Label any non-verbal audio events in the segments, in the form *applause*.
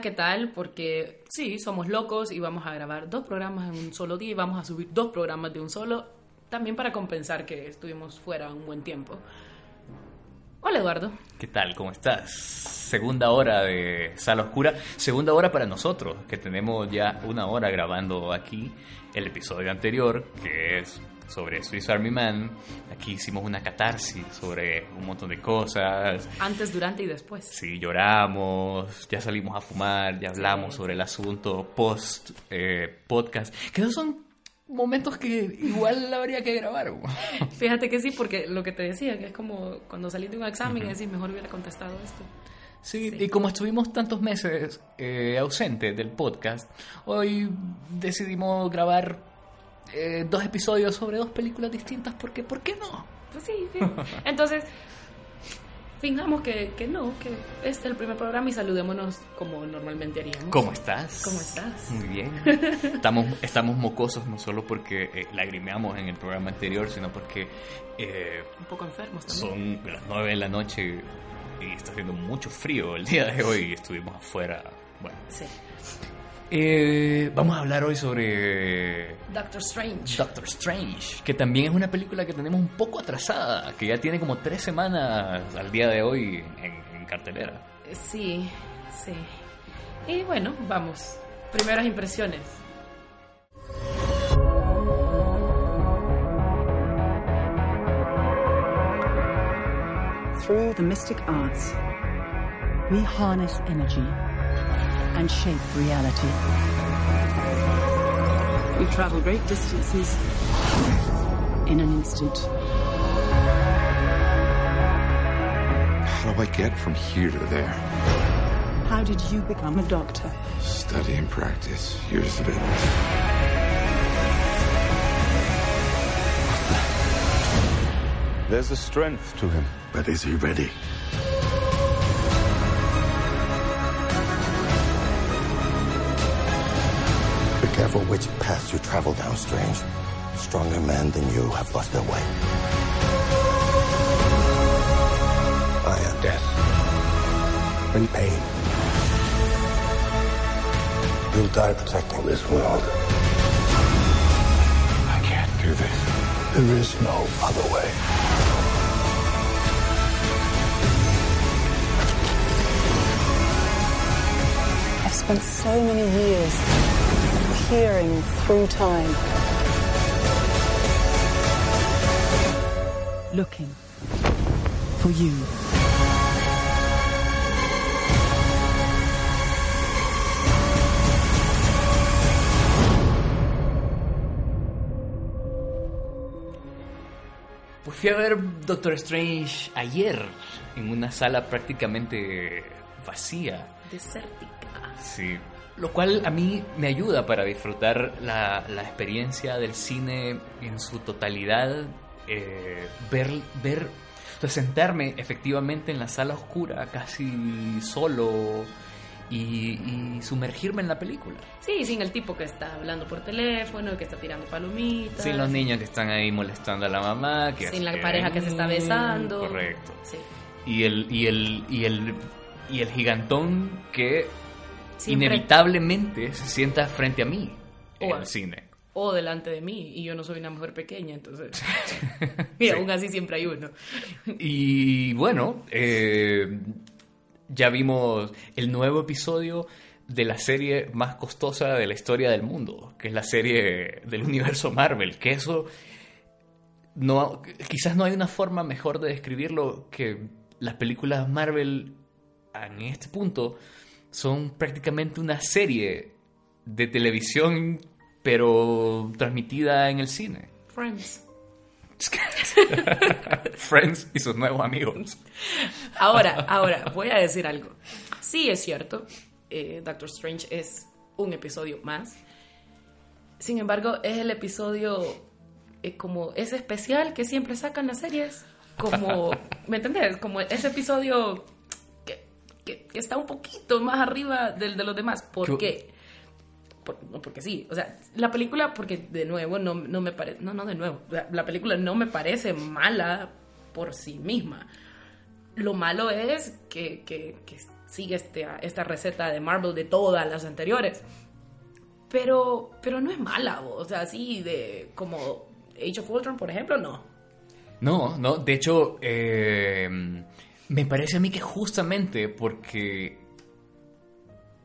¿qué tal? Porque sí, somos locos y vamos a grabar dos programas en un solo día y vamos a subir dos programas de un solo, también para compensar que estuvimos fuera un buen tiempo. Hola, Eduardo. ¿Qué tal? ¿Cómo estás? Segunda hora de Sala Oscura. Segunda hora para nosotros, que tenemos ya una hora grabando aquí el episodio anterior, que es sobre Swiss Army Man. Aquí hicimos una catarsis sobre un montón de cosas. Antes, durante y después. Sí, lloramos, ya salimos a fumar, ya hablamos Sí. sobre el asunto post eh, podcast. Que esos son momentos que igual habría que grabar. *laughs* Fíjate que sí, porque lo que te decía, que es como cuando salís de un examen y decís, mejor hubiera contestado esto. Sí, Sí. y como estuvimos tantos meses eh, ausentes del podcast, hoy decidimos grabar eh, dos episodios sobre dos películas distintas porque, ¿por qué no? Pues sí, sí. Entonces, fijamos que, que no, que este es el primer programa y saludémonos como normalmente haríamos. ¿Cómo estás? ¿Cómo estás? Muy bien. *laughs* Estamos, estamos mocosos no solo porque eh, lagrimeamos en el programa anterior, sino porque eh, Un poco enfermos también. son las nueve de la noche y está haciendo mucho frío el día de hoy y estuvimos afuera. Bueno, Sí. Eh, vamos a hablar hoy sobre Doctor Strange. Doctor Strange, que también es una película que tenemos un poco atrasada, que ya tiene como tres semanas al día de hoy en, en cartelera. Sí, sí. Y bueno, vamos. Primeras impresiones. Through the mystic arts, we harness energy and shape reality. We travel great distances in an instant. How do I get from here to there? How did you become a doctor? Study and practice, years of it. There's a strength to him. But is he ready? Which path you travel down, Strange. Stronger men than you have lost their way. I am death. Bring pain. You'll die protecting this world. I can't do this. There is no other way. I've spent so many years peering through time. Looking for you. Pues fui a ver Doctor Strange ayer en una sala prácticamente vacía. Desértica. Sí. Lo cual a mí me ayuda para disfrutar la, la experiencia del cine en su totalidad. eh, ver, ver, o sea, sentarme efectivamente en la sala oscura, casi solo, y, y sumergirme en la película. Sí, sin el tipo que está hablando por teléfono, que está tirando palomitas. Sin los niños que están ahí molestando a la mamá. Que Sin la pareja que se está besando. Correcto. Sí. Y el, y el, y el, y el gigantón que Siempre- inevitablemente se sienta frente a mí en O a- el cine. O delante de mí, y yo no soy una mujer pequeña, entonces. *laughs* *laughs* y Sí. aún así siempre hay uno. *laughs* Y bueno, eh, ya vimos el nuevo episodio de la serie más costosa de la historia del mundo, que es la serie del universo Marvel, que eso no quizás no hay una forma mejor de describirlo que las películas Marvel en este punto son prácticamente una serie de televisión pero transmitida en el cine. Friends. *laughs* Friends y sus nuevos amigos. Ahora, ahora, voy a decir algo. Sí, es cierto, eh, Doctor Strange es un episodio más. Sin embargo, es el episodio eh, como ese especial que siempre sacan las series. Como, ¿me entendés? Como ese episodio que, que- está un poquito más arriba del de los demás. ¿Por ¿Qué-? Por- no, porque sí, o sea, la película, porque de nuevo no, no me parece, no, no de nuevo, la, la película no me parece mala por sí misma. Lo malo es que, que- que sigue este, esta receta de Marvel de todas las anteriores. Pero, pero no es mala, o sea, así de como Age of Ultron, por ejemplo, no. No, no, de hecho, eh, me parece a mí que justamente porque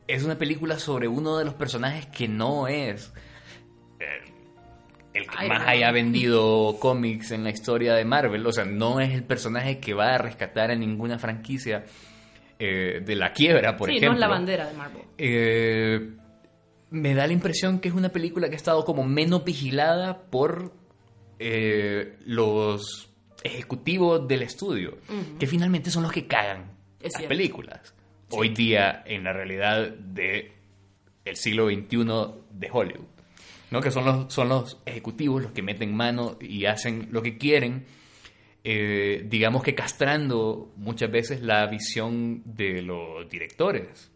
es una película sobre uno de los personajes que no es eh, el que más haya vendido cómics en la historia de Marvel, o sea, no es el personaje que va a rescatar a ninguna franquicia eh, de la quiebra, por sí, ejemplo. no es la bandera de Marvel. Eh, me da la impresión que es una película que ha estado como menos vigilada por eh, los ejecutivos del estudio, que finalmente son los que cagan Es las cierto. películas. Hoy día, en la realidad de el siglo XXI de Hollywood, ¿no? que son los, son los ejecutivos los que meten mano y hacen lo que quieren, eh, digamos que castrando muchas veces la visión de los directores.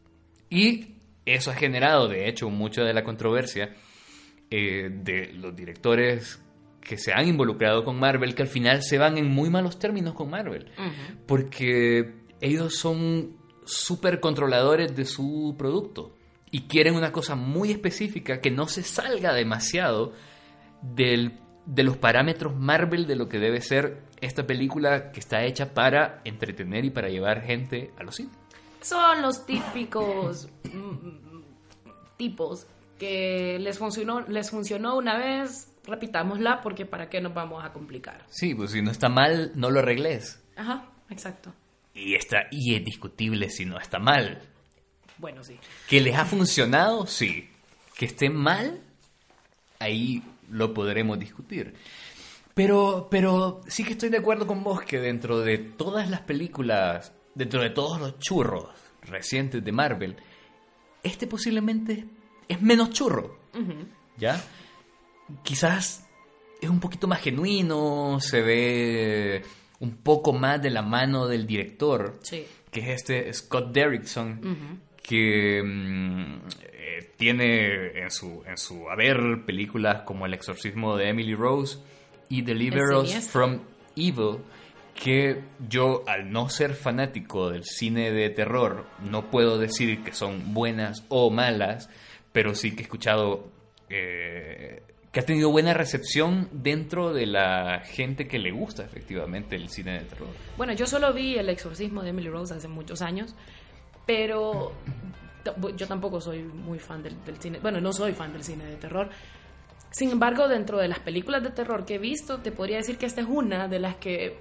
Y eso ha generado, de hecho, mucha de la controversia eh, de los directores que se han involucrado con Marvel, que al final se van en muy malos términos con Marvel. Porque ellos son súper controladores de su producto y quieren una cosa muy específica que no se salga demasiado del- de los parámetros Marvel de lo que debe ser esta película que está hecha para entretener y para llevar gente a los cines. Son los típicos tipos que les funcionó, les funcionó una vez, repitámosla porque para qué nos vamos a complicar. Sí, pues si no está mal, no lo arregles. Ajá, exacto. Y, está, y es discutible si no está mal. Bueno, sí. Que les ha funcionado, sí. Que esté mal, ahí lo podremos discutir. Pero, pero sí que estoy de acuerdo con vos que dentro de todas las películas, dentro de todos los churros recientes de Marvel, este posiblemente es menos churro. ¿Ya? Quizás es un poquito más genuino, se ve un poco más de la mano del director Sí. que es este Scott Derrickson, que mm, eh, tiene en su, en su haber películas como El exorcismo de Emily Rose y Deliver El Us from Evil, que yo al no ser fanático del cine de terror no puedo decir que son buenas o malas, pero sí que he escuchado eh, que ha tenido buena recepción dentro de la gente que le gusta efectivamente el cine de terror. Bueno, yo solo vi El exorcismo de Emily Rose hace muchos años, pero yo tampoco soy muy fan del, cine. Bueno, no soy fan del cine de terror. Sin embargo, dentro de las películas de terror que he visto, te podría decir que esta es una de las que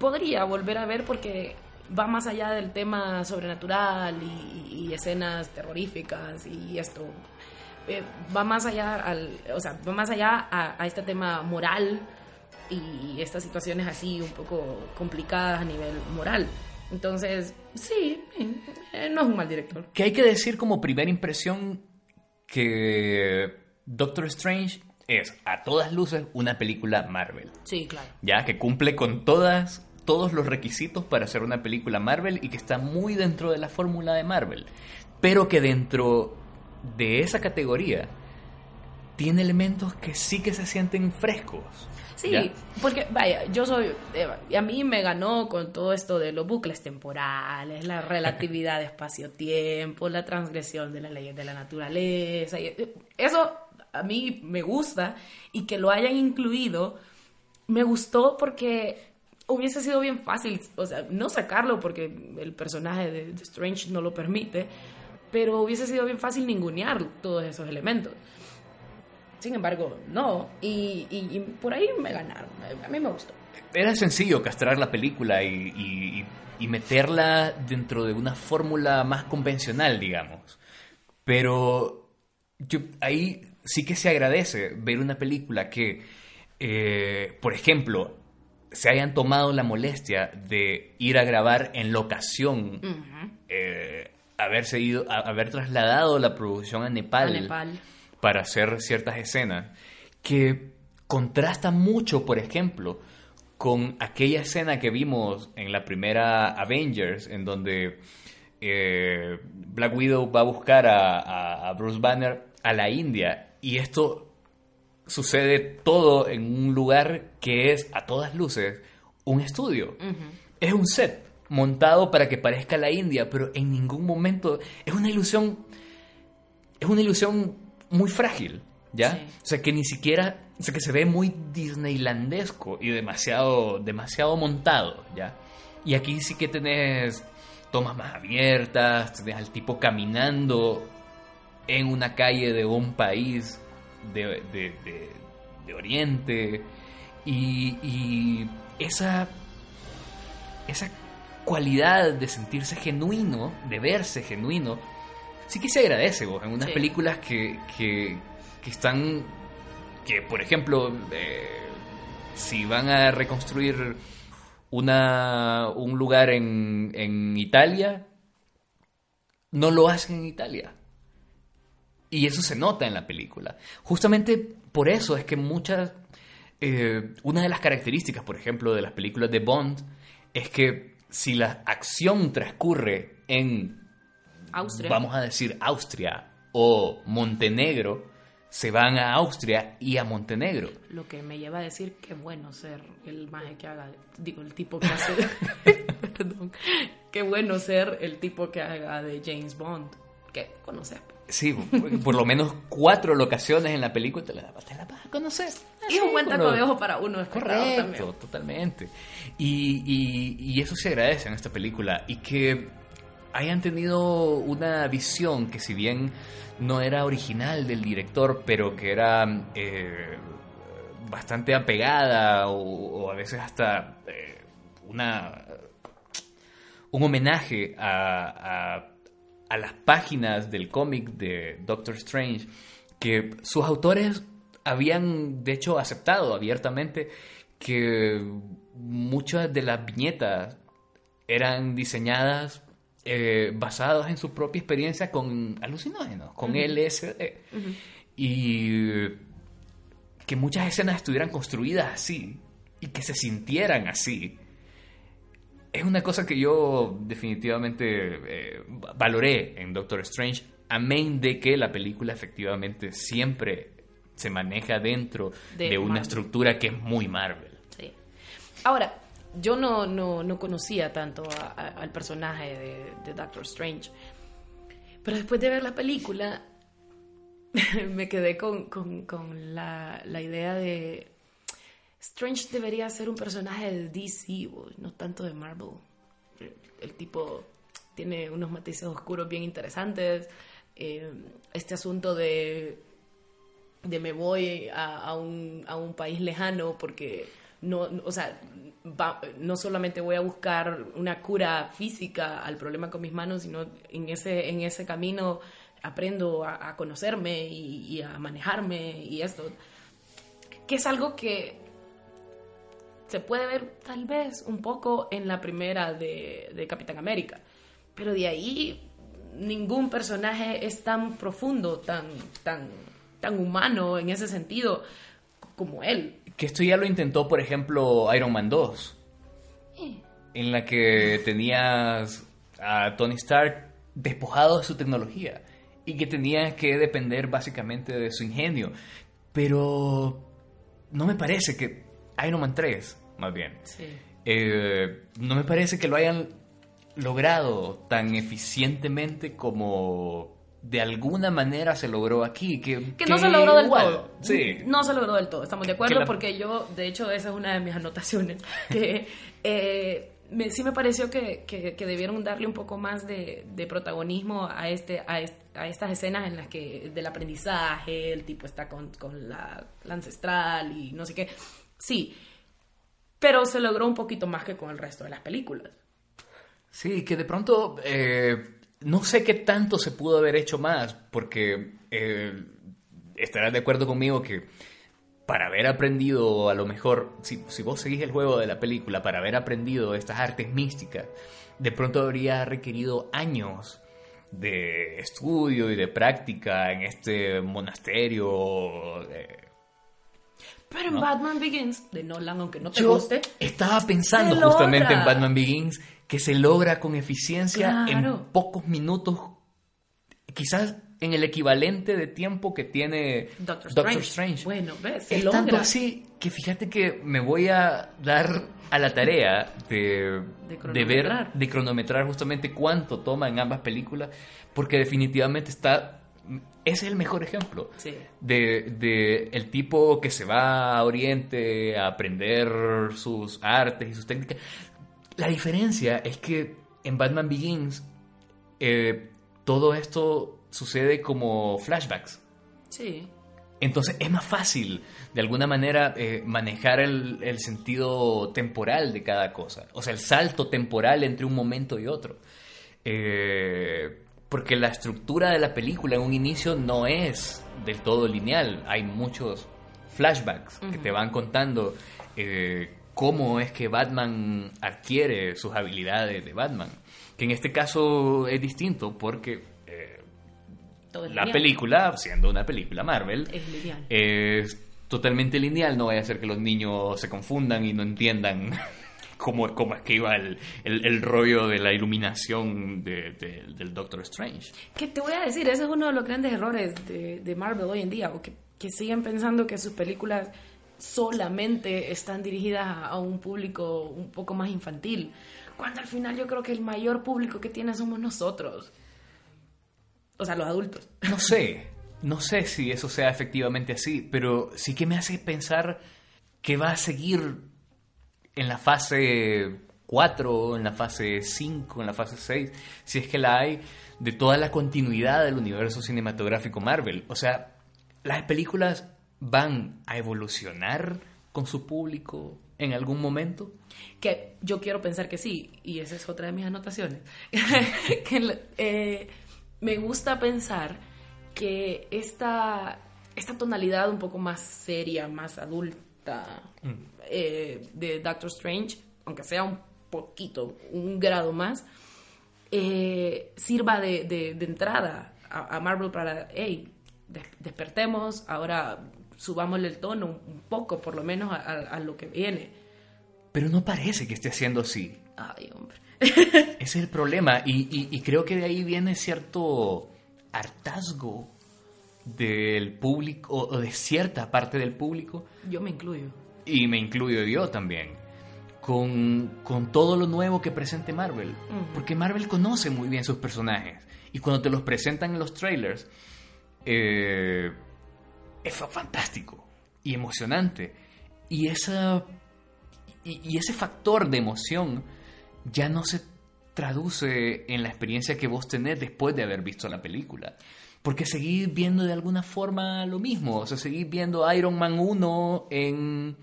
podría volver a ver porque va más allá del tema sobrenatural y escenas terroríficas y esto. Eh, va más allá al, o sea, va más allá a, a este tema moral y estas situaciones así un poco complicadas a nivel moral. Entonces, sí, eh, no es un mal director. Que hay que decir como primera impresión que Doctor Strange es a todas luces una película Marvel, Sí, claro. ya que cumple con todas todos los requisitos para ser una película Marvel y que está muy dentro de la fórmula de Marvel, pero que dentro de esa categoría tiene elementos que sí que se sienten frescos. Sí, ¿ya? porque vaya, yo soy, y a mí me ganó con todo esto de los bucles temporales, la *laughs* relatividad de espacio-tiempo, la transgresión de las leyes de la naturaleza. y eh, eso a mí me gusta y que lo hayan incluido me gustó porque hubiese sido bien fácil, o sea, no sacarlo porque el personaje de, de Strange no lo permite, pero hubiese sido bien fácil ningunear todos esos elementos. Sin embargo, no, y, y- y por ahí me ganaron, a mí me gustó. Era sencillo castrar la película y, meterla dentro de una fórmula más convencional, digamos. Pero yo, ahí sí que se agradece ver una película que, eh, por ejemplo, se hayan tomado la molestia de ir a grabar en locación, eh, haberse ido, a- haber trasladado la producción a Nepal, A Nepal. para hacer ciertas escenas que contrasta mucho, por ejemplo, con aquella escena que vimos en la primera Avengers, en donde eh, Black Widow va a buscar a, a- a Bruce Banner a la India y esto sucede todo en un lugar que es a todas luces un estudio. Es un set montado para que parezca la India, pero en ningún momento es una ilusión es una ilusión muy frágil, ¿ya? Sí. O sea, que ni siquiera, o sea, que se ve muy disneylandesco y demasiado, demasiado montado, ¿ya? Y aquí sí que tenés tomas más abiertas, tenés al tipo caminando en una calle de un país de, de- de- de Oriente y, y esa, esa cualidad de sentirse genuino, de verse genuino, sí que se agradece vos en unas Sí. películas que, que, que están, que por ejemplo, eh, si van a reconstruir una, un lugar en, en Italia, no lo hacen en Italia. Y eso se nota en la película. Justamente por eso es que muchas... eh, una de las características, por ejemplo, de las películas de Bond es que si la acción transcurre en, Austria. vamos a decir, Austria o Montenegro, se van a Austria y a Montenegro. Lo que me lleva a decir que bueno ser el maje que haga, digo, el tipo que hace, *laughs* *laughs* perdón, qué bueno ser el tipo que haga de James Bond, que conoces. Sí, por, por lo menos cuatro locaciones en la película te la, te la vas a conocer. Y es un buen taco de ojo para uno espectador Correcto, también. totalmente. Y, y- y eso se agradece en esta película. Y que hayan tenido una visión que si bien no era original del director, pero que era eh, bastante apegada o, o a veces hasta eh, una un homenaje a, a- a las páginas del cómic de Doctor Strange que sus autores habían de hecho aceptado abiertamente que muchas de las viñetas eran diseñadas eh, basadas en su propia experiencia con alucinógenos, con LSD. Y que muchas escenas estuvieran construidas así y que se sintieran así es una cosa que yo definitivamente eh, valoré en Doctor Strange, amén de que la película efectivamente siempre se maneja dentro de, De una Marvel. estructura que es muy Marvel. Sí. Ahora, yo no, no, no conocía tanto a- a- al personaje de, de Doctor Strange, pero después de ver la película *laughs* me quedé con, con- con la, la idea de Strange debería ser un personaje de DC, no tanto de Marvel. El, el tipo tiene unos matices oscuros bien interesantes. eh, este asunto de de me voy a, a un, a un país lejano porque no, o sea, no solamente voy a buscar una cura física al problema con mis manos, sino en ese, en ese camino aprendo a, a conocerme y, y a manejarme y esto, que es algo que se puede ver tal vez un poco en la primera de, de Capitán América, pero de ahí ningún personaje es tan profundo, tan, tan, tan humano en ese sentido como él. Que esto ya lo intentó, por ejemplo, Iron Man 2, en la que tenías a Tony Stark despojado de su tecnología y que tenía que depender básicamente de su ingenio. Pero no me parece que Iron Man 3, más bien, Sí. eh, no me parece que lo hayan logrado tan eficientemente como de alguna manera se logró aquí. Que, Que no se logró del igual, todo. Sí. No se logró del todo, estamos de acuerdo, la- porque yo, de hecho, esa es una de mis *laughs* anotaciones. Que eh, me- sí me pareció que, que- que debieron darle un poco más de, de protagonismo a, este, a, est- a estas escenas en las que del aprendizaje, el tipo está con, con la, la ancestral y no sé qué. Sí, pero se logró un poquito más que con el resto de las películas. Sí, que de pronto eh, no sé qué tanto se pudo haber hecho más, porque eh, estarás de acuerdo conmigo que para haber aprendido, a lo mejor, si, si vos seguís el juego de la película, para haber aprendido estas artes místicas, de pronto habría requerido años de estudio y de práctica en este monasterio. eh, Pero en Batman Begins, de Nolan, aunque no te Yo guste, estaba pensando justamente logra. en Batman Begins que se logra con eficiencia en Claro. pocos minutos, quizás en el equivalente de tiempo que tiene Doctor, Doctor Strange. Bueno, ves, se es logra. tanto así que fíjate que me voy a dar a la tarea de, De de ver, de cronometrar justamente cuánto toma en ambas películas, porque definitivamente está, ese es el mejor ejemplo Sí. de, de el tipo que se va a Oriente a aprender sus artes y sus técnicas. La diferencia es que en Batman Begins eh, todo esto sucede como flashbacks. Sí. Entonces es más fácil, de alguna manera, eh, manejar el, el sentido temporal de cada cosa. O sea, el salto temporal entre un momento y otro. Eh, porque la estructura de la película en un inicio no es del todo lineal. Hay muchos flashbacks que te van contando eh, cómo es que Batman adquiere sus habilidades de Batman. Que en este caso es distinto porque eh, la película, siendo una película Marvel, Es lineal. es totalmente lineal. No vaya a ser que los niños se confundan y no entiendan *laughs* cómo, cómo es que iba el, el- el rollo de la iluminación de- de- del Doctor Strange. Que te voy a decir, ese es uno de los grandes errores de, de Marvel hoy en día, o que, que siguen pensando que sus películas solamente están dirigidas a, un público un poco más infantil, cuando al final yo creo que el mayor público que tiene somos nosotros. O sea, los adultos. *laughs* No sé, no sé si eso sea efectivamente así, pero sí que me hace pensar que va a seguir en la fase 4, en la fase 5, en la fase 6, si es que la hay, de toda la continuidad del universo cinematográfico Marvel. O sea, las películas van a evolucionar con su público en algún momento. Que yo quiero pensar que sí, y esa es otra de mis anotaciones. *laughs* *laughs* que eh, me gusta pensar que esta, esta tonalidad un poco más seria, más adulta eh, de Doctor Strange, aunque sea un poquito, un grado más, eh, sirva de, de- de entrada a, a Marvel para, hey, des- despertemos, ahora subámosle el tono un, poco, por lo menos, a- a- a lo que viene. Pero no parece que esté haciendo así. Ay, hombre. Ese *laughs* es el problema y, y- y creo que de ahí viene cierto hartazgo del público o de cierta parte del público Yo me incluyo. y me incluyo yo también con, con todo lo nuevo que presente Marvel porque Marvel conoce muy bien sus personajes y cuando te los presentan en los trailers eh, fa- fantástico y emocionante y esa y, y ese factor de emoción ya no se traduce en la experiencia que vos tenés después de haber visto la película. Porque seguís viendo de alguna forma lo mismo. O sea, seguís viendo Iron Man 1 en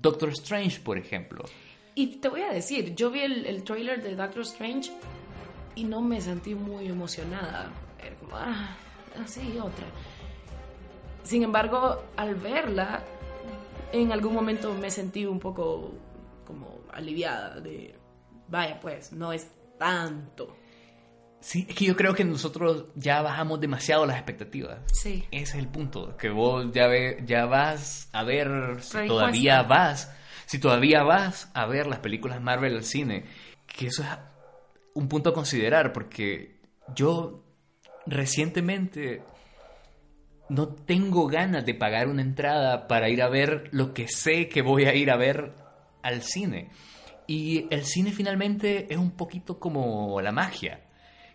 Doctor Strange, por ejemplo. Y te voy a decir, yo vi el, el trailer de Doctor Strange y no me sentí muy emocionada. Era como, ah, así, otra. Sin embargo, al verla, en algún momento me sentí un poco como aliviada de, vaya pues, no es tanto. Sí, es que yo creo que nosotros ya bajamos demasiado las expectativas. Sí. Ese es el punto, que vos ya, ve, ya vas a ver si Pero todavía cuesta. vas, si todavía vas a ver las películas Marvel al cine, que eso es un punto a considerar, porque yo recientemente no tengo ganas de pagar una entrada para ir a ver lo que sé que voy a ir a ver al cine. Y el cine finalmente es un poquito como la magia,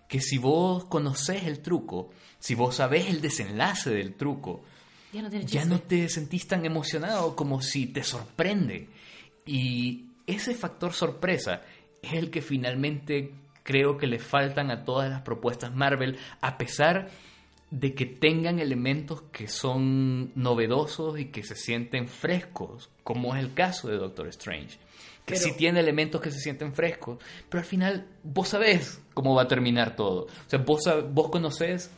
que si vos conoces el truco, si vos sabés el desenlace del truco, Ya no ya no te sentís tan emocionado como si te sorprende. Y ese factor sorpresa es el que finalmente creo que le faltan a todas las propuestas Marvel, a pesar de que tengan elementos que son novedosos y que se sienten frescos, como es el caso de Doctor Strange. Que Pero- sí tiene elementos que se sienten frescos, pero al final vos sabés cómo va a terminar todo. O sea, vos, vos conocés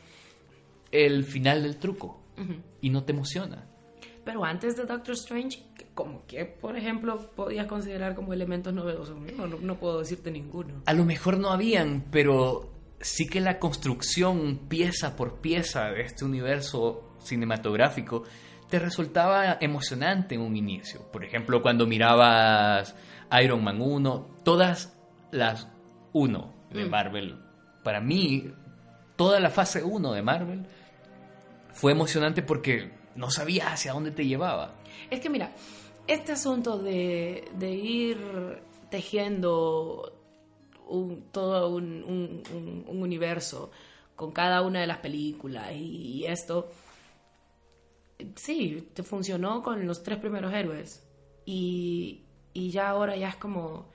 el final del truco y no te emociona. Pero antes de Doctor Strange, como que, por ejemplo, podías considerar como elementos novedosos. No, no, no puedo decirte ninguno. A lo mejor no habían, pero sí que la construcción pieza por pieza de este universo cinematográfico te resultaba emocionante en un inicio. Por ejemplo, cuando mirabas Iron Man 1, todas las 1 de Marvel, para mí, toda la fase 1 de Marvel fue emocionante porque no sabías hacia dónde te llevaba. Es que mira, este asunto de, de ir tejiendo un- todo un, un- un- un universo con cada una de las películas y, y esto, sí, te funcionó con los tres primeros héroes y, y ya ahora ya es como...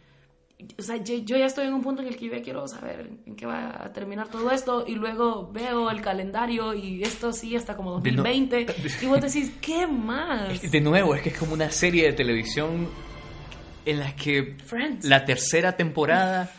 O sea, yo, yo ya estoy en un punto en el que yo ya quiero saber en qué va a terminar todo esto y luego veo el calendario y esto sí hasta como De no- 2020 *laughs* y vos decís, ¿qué más? De nuevo, es que es como una serie de televisión en la que Friends. la tercera temporada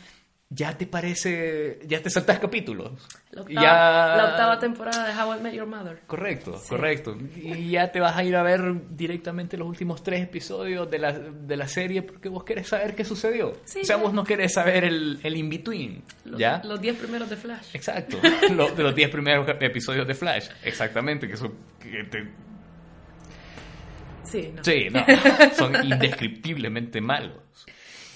ya te parece, ya te saltas capítulos. La octava, ya... la octava temporada de How I Met Your Mother. Correcto, correcto. Y ya te vas a ir a ver directamente los últimos tres episodios de la, de la serie porque vos querés saber qué sucedió. Sí, o sea, ya. vos no querés saber el, el in-between. Los, ¿Ya? los 10 primeros de Flash. Exacto. *laughs* Los, de los 10 primeros episodios de Flash. Exactamente. Que son, que te- Sí, no. sí, no, *laughs* son indescriptiblemente malos.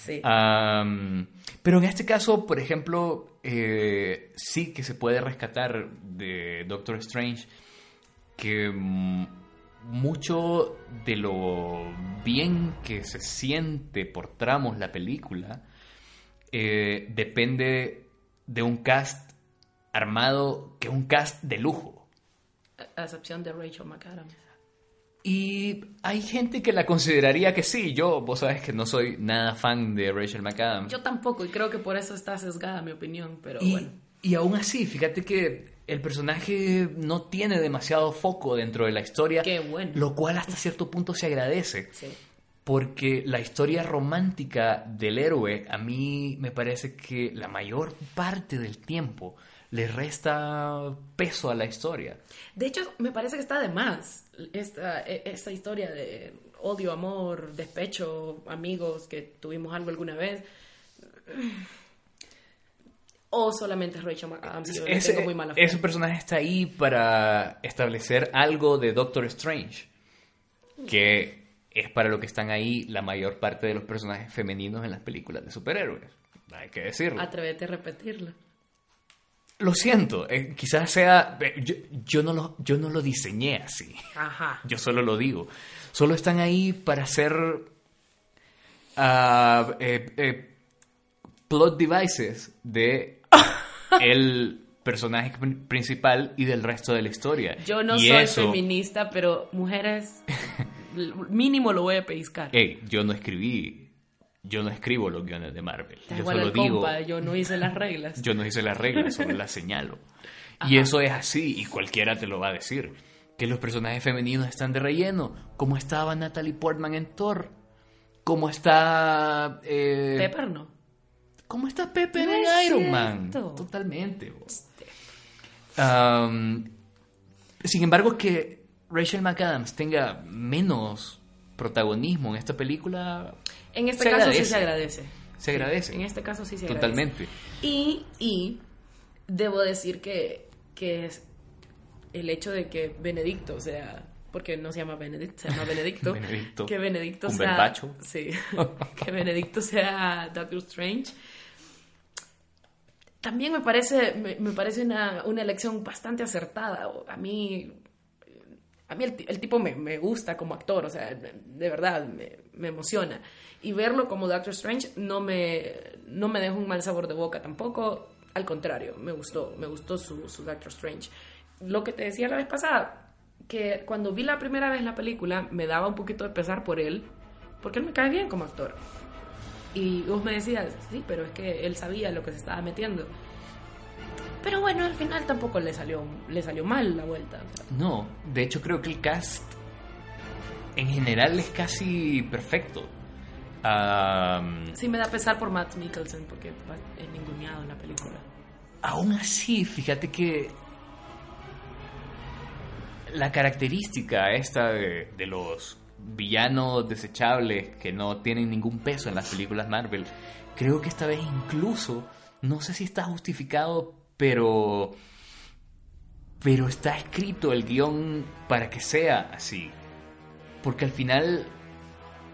Sí. Pero en este caso, por ejemplo, eh, sí que se puede rescatar de Doctor Strange que mm, mucho de lo bien que se siente por tramos la película eh, depende de un cast armado que es un cast de lujo. A excepción de Rachel McAdams. Y hay gente que la consideraría que sí. Yo, vos sabes que no soy nada fan de Rachel McAdams. Yo tampoco, y creo que por eso está sesgada mi opinión, pero y, bueno. y aún así, fíjate que el personaje no tiene demasiado foco dentro de la historia. Qué bueno. Lo cual hasta cierto punto se agradece. Sí. Porque la historia romántica del héroe, a mí me parece que la mayor parte del tiempo le resta peso a la historia. De hecho, me parece que está de más esta, e- esta historia de odio, amor, despecho, amigos que tuvimos algo alguna vez. O solamente es Rachel McAdams. Ese, tengo muy mala fe. ese personaje está ahí para establecer algo de Doctor Strange, que es para lo que están ahí la mayor parte de los personajes femeninos en las películas de superhéroes. Hay que decirlo. Atrévete a repetirlo. Lo siento, eh, quizás sea... eh, Yo, yo no lo, yo no lo diseñé así. Ajá. Yo solo lo digo. Solo están ahí para hacer ah, eh, eh, plot devices de *laughs* el personaje pr- principal y del resto de la historia. Yo no Y soy eso- feminista, pero mujeres, *laughs* mínimo lo voy a pellizcar. Ey, yo no escribí, yo no escribo los guiones de Marvel. Está Yo solo digo, compa, yo no hice las reglas. yo no hice las reglas, solo *laughs* las señalo. Y eso es así, y cualquiera te lo va a decir. Que los personajes femeninos están de relleno, como estaba Natalie Portman en Thor, como está... eh, Pepper no. ¿Cómo está Pepe No en es Iron Man? Totalmente. sin embargo, que Rachel McAdams tenga menos protagonismo en esta película En este caso sí se agradece. se agradece. En este caso sí se agradece. Totalmente. Y, y debo decir que, que es el hecho de que Benedicto sea, porque no se llama Benedict, se llama Benedicto, *laughs* Benedicto. que Benedicto sea, sí, *laughs* que Benedicto sea Doctor Strange. También me parece, me, me parece una, una elección bastante acertada. A mí, a mí el, ti- el tipo me, me gusta como actor, o sea, de verdad, me, me emociona. Y verlo como Doctor Strange no me, no me deja un mal sabor de boca tampoco. Al contrario, me gustó, me gustó su, su Doctor Strange. Lo que te decía la vez pasada, que cuando vi la primera vez la película me daba un poquito de pesar por él, porque él me cae bien como actor. Y vos me decías, sí, pero es que él sabía lo que se estaba metiendo. Pero bueno, al final tampoco le salió, le salió mal la vuelta. o sea, No, de hecho creo que el cast en general es casi perfecto. Sí me da pesar por Matt Mikkelsen porque es ninguneado en la película. aún así, fíjate que la característica esta de, de los villanos desechables que no tienen ningún peso en las películas Marvel, creo que esta vez incluso, no sé si está justificado, pero pero está escrito el guion para que sea así. Porque al final,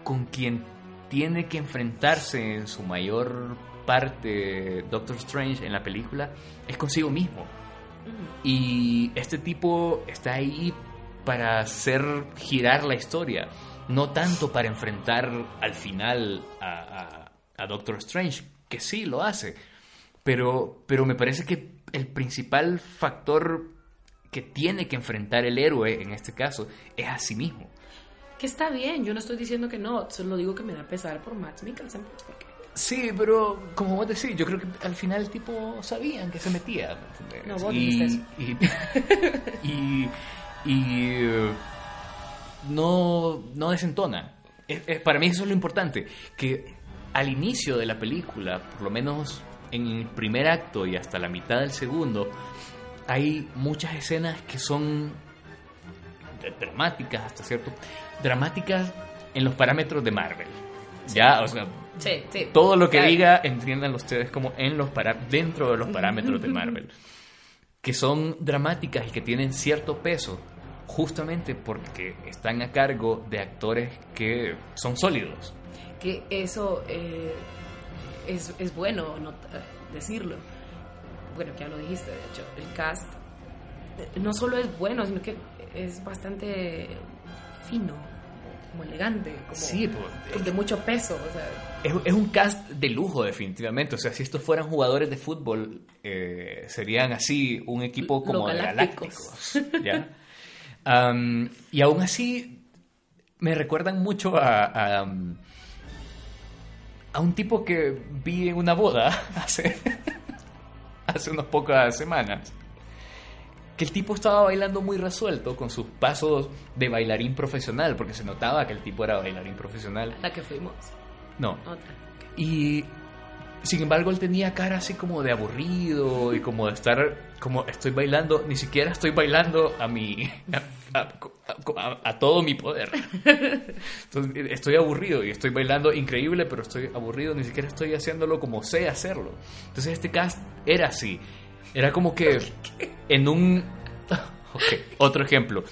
con quien tiene que enfrentarse en su mayor parte Doctor Strange en la película es consigo mismo. Y este tipo está ahí para hacer girar la historia, no tanto para enfrentar al final a, a- a Doctor Strange, que sí lo hace, pero, pero me parece que el principal factor que tiene que enfrentar el héroe en este caso es a sí mismo. Que está bien, yo no estoy diciendo que no, solo digo que me da pesar por Matt Mikkelsen. pues, porque Sí, pero como vos decís, yo creo que al final el tipo sabía en qué se metía. No, vos y, dijiste y, y, y, eh, no, no desentona. Es- es- para mí eso es lo importante, que al inicio de la película, por lo menos en el primer acto y hasta la mitad del segundo, hay muchas escenas que son dramáticas hasta cierto dramáticas en los parámetros de Marvel. Ya, o sea, Sí, sí. todo lo que Claro. diga, entiendan ustedes como en los para dentro de los parámetros de Marvel. Que son dramáticas y que tienen cierto peso, justamente porque están a cargo de actores que son sólidos. Que eso eh, es, es bueno not- decirlo. Bueno, que ya lo dijiste, de hecho. El cast eh, no solo es bueno, sino que es bastante fino, como elegante, como Sí, pues, de mucho peso. O sea, Es, es un cast de lujo, definitivamente. O sea, si estos fueran jugadores de fútbol, eh, serían así un equipo como Los de galácticos. *laughs* y aún así, me recuerdan mucho a, a, um, a un tipo que vi en una boda *laughs* hace, hace unas pocas semanas. Que el tipo estaba bailando muy resuelto con sus pasos de bailarín profesional, porque se notaba que el tipo era bailarín profesional. la que fuimos. No, Otra. y sin embargo él tenía cara así como de aburrido y como de estar, como estoy bailando, ni siquiera estoy bailando a mi, a, a- a- a todo mi poder. Entonces, estoy aburrido y estoy bailando increíble, pero estoy aburrido, ni siquiera estoy haciéndolo como sé hacerlo. Entonces este cast era así, era como que *laughs* en un... *laughs* Ok, otro ejemplo.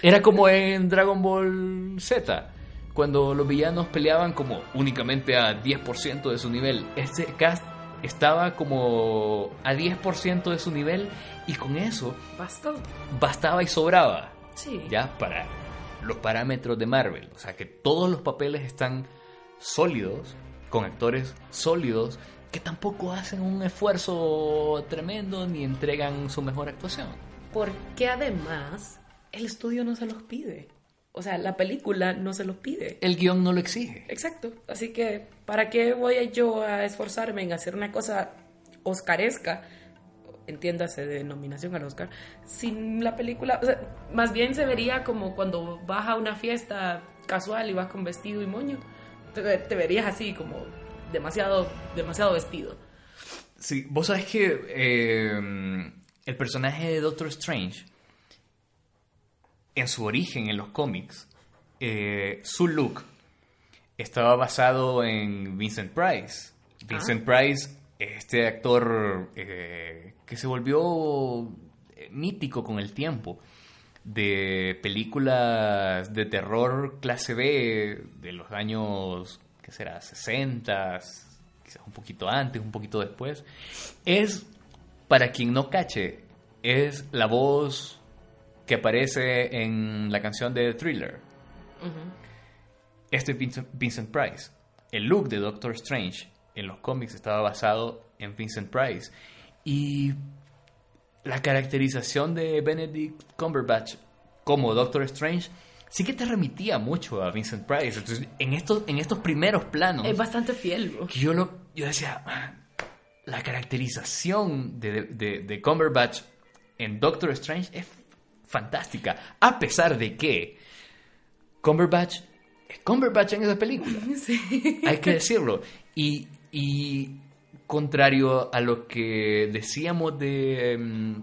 Era como en Dragon Ball Z, cuando los villanos peleaban como únicamente a 10% de su nivel. Este cast estaba como a 10% de su nivel y con eso Bastó. bastaba y sobraba Sí. ya para los parámetros de Marvel. O sea que todos los papeles están sólidos, con actores sólidos, que tampoco hacen un esfuerzo tremendo ni entregan su mejor actuación. Porque además el estudio no se los pide. O sea, la película no se los pide. El guion no lo exige. Exacto. Así que, ¿para qué voy yo a esforzarme en hacer una cosa oscaresca? Entiéndase de nominación al Oscar. Sin la película. O sea, más bien se vería como cuando vas a una fiesta casual y vas con vestido y moño. Te, te verías así, como demasiado, demasiado vestido. Sí, vos sabés que eh, el personaje de Doctor Strange, en su origen en los cómics, eh, su look estaba basado en Vincent Price. Vincent Price, este actor eh, que se volvió eh, mítico con el tiempo de películas de terror clase B de los años, ¿qué será? 60, quizás un poquito antes, un poquito después. Es, para quien no cache, es la voz que aparece en la canción de Thriller. Este es Vincent, Vincent Price. El look de Doctor Strange en los cómics estaba basado en Vincent Price. Y la caracterización de Benedict Cumberbatch como Doctor Strange sí que te remitía mucho a Vincent Price. Entonces, en estos, en estos primeros planos, Es bastante fiel, bro. que yo, lo, yo decía, "Ah, la caracterización de, de, de Cumberbatch en Doctor Strange es fantástica, a pesar de que Cumberbatch es Cumberbatch en esa película. *laughs* Hay que decirlo. Y, y contrario a lo que decíamos de, mm,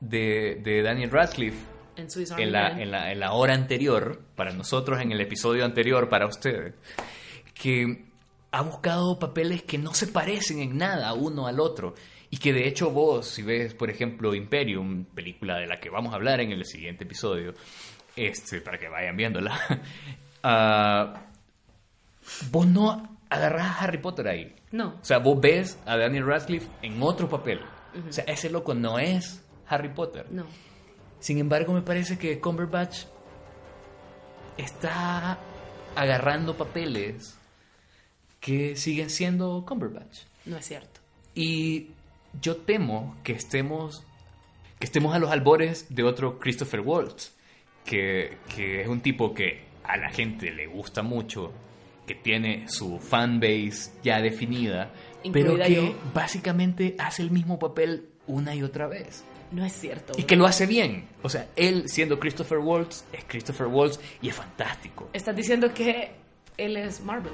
de, de Daniel Radcliffe En en la, en, la, en la hora anterior, para nosotros, en el episodio anterior, para ustedes, que ha buscado papeles que no se parecen en nada uno al otro. Y que de hecho vos, si ves, por ejemplo, Imperium, película de la que vamos a hablar en el siguiente episodio, este, para que vayan viéndola, *laughs* ah, vos no agarrás a Harry Potter ahí. No. O sea, vos ves a Daniel Radcliffe en otro papel. O sea, ese loco no es Harry Potter. No. Sin embargo, me parece que Cumberbatch está agarrando papeles que siguen siendo Cumberbatch. No es cierto. Y yo temo que estemos, que estemos a los albores de otro Christopher Waltz, que, que es un tipo que a la gente le gusta mucho, que tiene su fanbase ya definida, pero que yo. básicamente hace el mismo papel una y otra vez. No es cierto. Y bro. que lo hace bien. O sea, él siendo Christopher Waltz, es Christopher Waltz y es fantástico. Estás diciendo que él es Marvel.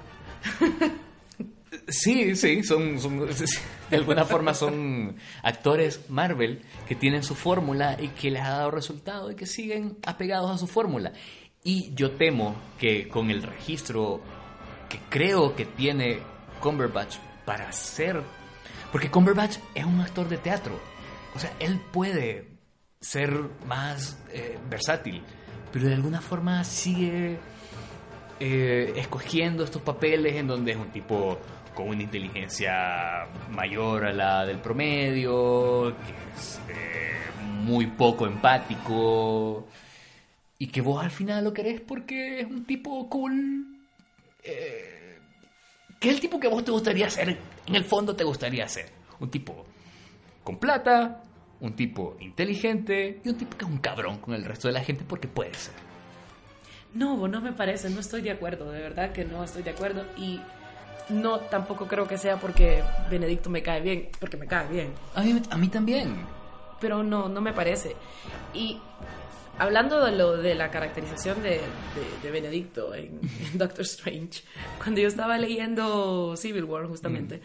*laughs* Sí, sí, son, *laughs* de alguna forma son actores Marvel que tienen su fórmula y que les ha dado resultado y que siguen apegados a su fórmula. Y yo temo que con el registro que creo que tiene Cumberbatch para ser... Porque Cumberbatch es un actor de teatro. O sea, él puede ser más eh, versátil, pero de alguna forma sigue eh, escogiendo estos papeles en donde es un tipo con una inteligencia mayor a la del promedio, que es eh, muy poco empático y que vos al final lo querés porque es un tipo cool, eh, que es el tipo que vos te gustaría ser, en el fondo te gustaría ser, un tipo con plata, un tipo inteligente y un tipo que es un cabrón con el resto de la gente porque puede ser. No, no me parece, no estoy de acuerdo, de verdad que no estoy de acuerdo y no tampoco creo que sea porque Benedicto me cae bien, porque me cae bien, A mí, a mí también. pero no, no me parece. Y hablando de lo de la caracterización de, de- de Benedicto en, *laughs* en Doctor Strange, cuando yo estaba leyendo Civil War justamente,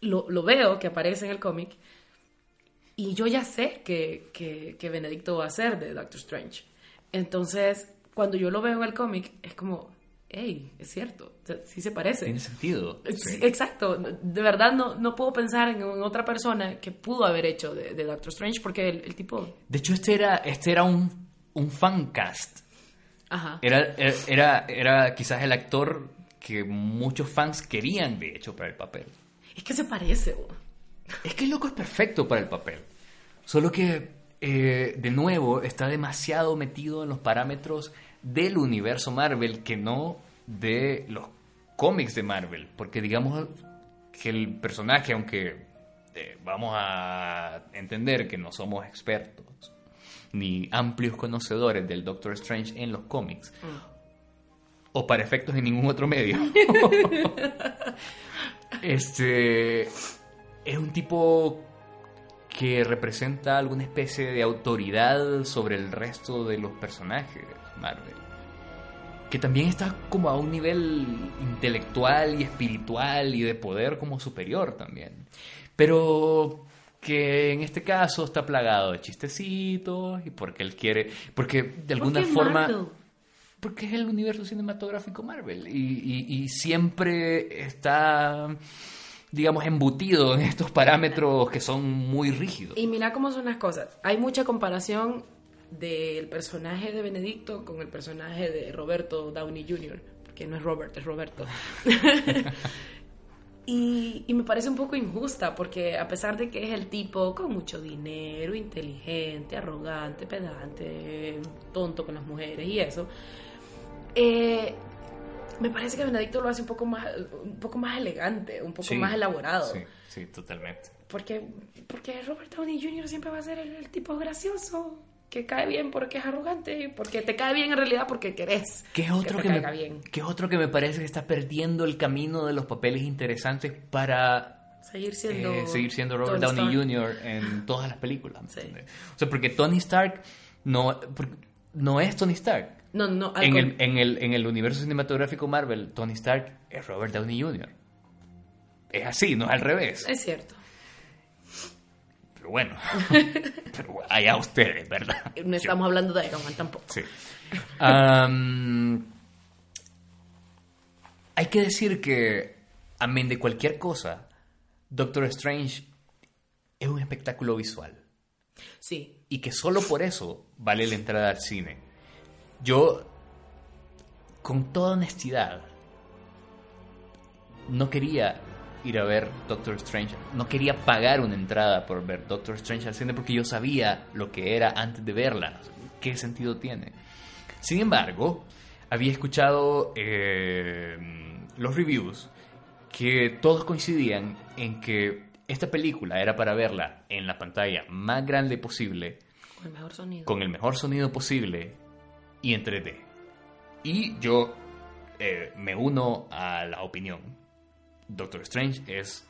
lo, lo veo que aparece en el cómic y yo ya sé que, que, que Benedicto va a ser de Doctor Strange. Entonces, cuando yo lo veo en el cómic, es como, hey, es cierto, o sea, sí se parece. Tiene sentido. Sí, Exacto, de verdad no, no puedo pensar en, en otra persona que pudo haber hecho de, de Doctor Strange porque el, el tipo... De hecho, este era, este era un, un fancast. Ajá. Era, era, era, era quizás el actor que muchos fans querían, de hecho, para el papel. Es que se parece. bo. Es que el loco es perfecto para el papel. Solo que, eh, de nuevo, está demasiado metido en los parámetros del universo Marvel que no de los cómics de Marvel. Porque digamos que el personaje, aunque eh, vamos a entender que no somos expertos ni amplios conocedores del Doctor Strange en los cómics, o para efectos en ningún otro medio. *laughs* este es un tipo que representa alguna especie de autoridad sobre el resto de los personajes Marvel. Que también está como a un nivel intelectual y espiritual y de poder como superior también. Pero que en este caso está plagado de chistecitos y porque él quiere, porque de alguna ¿Por qué forma... Marvel? Porque es el universo cinematográfico Marvel y, y- y siempre está, digamos, embutido en estos parámetros que son muy rígidos. Y mira cómo son las cosas. Hay mucha comparación del personaje de Benedicto con el personaje de Roberto Downey Jr., porque no es Robert, es Roberto. *laughs* y, y me parece un poco injusta, porque a pesar de que es el tipo con mucho dinero, inteligente, arrogante, pedante, tonto con las mujeres y eso, eh, me parece que Benedicto lo hace un poco más, un poco más elegante, un poco Sí, más elaborado. Sí, sí, totalmente. Porque, porque Robert Downey Jr. siempre va a ser el, el tipo gracioso. que cae bien porque es arrogante, porque te cae bien en realidad porque querés ¿Qué otro que que, me, bien. qué otro que me parece que está perdiendo el camino de los papeles interesantes para Seguir siendo, eh, seguir siendo Robert Tony Downey Stark. Jr. en *laughs* todas las películas? ¿me Sí. O sea, porque Tony Stark no, no es Tony Stark. No, no, En el, en, el, en el universo cinematográfico Marvel, Tony Stark es Robert Downey Jr. Es así, no es al revés. es cierto. Pero bueno, *laughs* pero allá ustedes, ¿verdad? No estamos hablando de Iron Man tampoco. Sí. Hay que decir que, amén de cualquier cosa, Doctor Strange es un espectáculo visual. Sí, Y que solo por eso vale la entrada al cine. Yo, con toda honestidad, no quería ir a ver Doctor Strange. No quería pagar una entrada por ver Doctor Strange al cine porque yo sabía lo que era antes de verla. ¿Qué sentido tiene? Sin embargo, había escuchado eh, los reviews que todos coincidían en que esta película era para verla en la pantalla más grande posible, con el mejor sonido. con el mejor sonido posible y en 3D. Y yo eh, me uno a la opinión. Doctor Strange es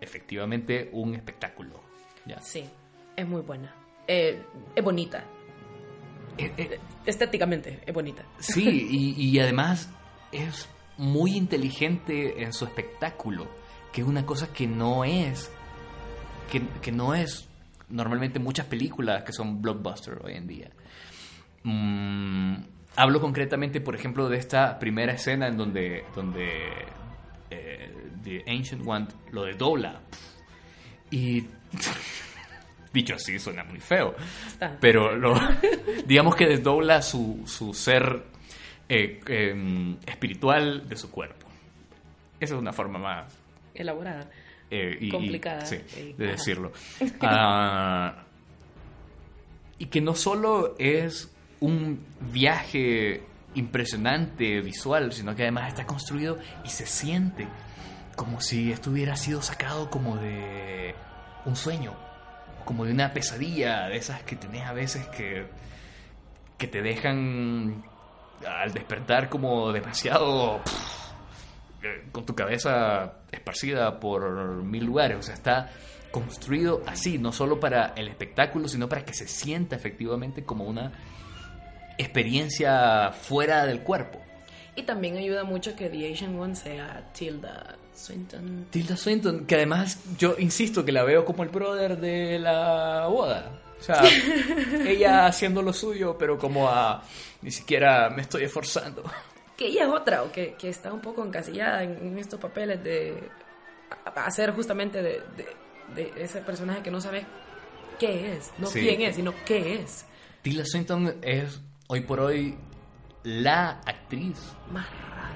efectivamente un espectáculo. ¿ya? Sí, es muy buena. Eh, es bonita. Eh, eh, Estéticamente, es bonita. Sí, y, y además es muy inteligente en su espectáculo, que es una cosa que no es, que, que no es normalmente muchas películas que son blockbuster hoy en día. Mm, hablo concretamente, por ejemplo, de esta primera escena en donde, donde eh, The Ancient One lo desdobla. Y *laughs* dicho así suena muy feo. Pero lo, *laughs* digamos que desdobla su, su ser eh, em, espiritual de su cuerpo. Esa es una forma más Elaborada. eh, y- y- Complicada. sí, de ajá. decirlo. *laughs* Ah, y que no solo es un viaje impresionante visual, sino que además está construido y se siente como si esto hubiera sido sacado como de un sueño, como de una pesadilla, de esas que tenés a veces que, que te dejan al despertar como demasiado eh, con tu cabeza esparcida por mil lugares. O sea, está construido así, no solo para el espectáculo, sino para que se sienta efectivamente como una experiencia fuera del cuerpo. Y también ayuda mucho que The Asian One sea Tilda Swinton. Tilda Swinton, que además yo insisto que la veo como el brother de la boda. O sea, *laughs* ella haciendo lo suyo, pero como a... Ni siquiera me estoy esforzando. Que ella es otra, o que, que está un poco encasillada en, en estos papeles de hacer justamente de, de- de ese personaje que no sabes qué es, no Sí. quién es, sino qué es. Tilda Swinton es hoy por hoy la actriz Más rara.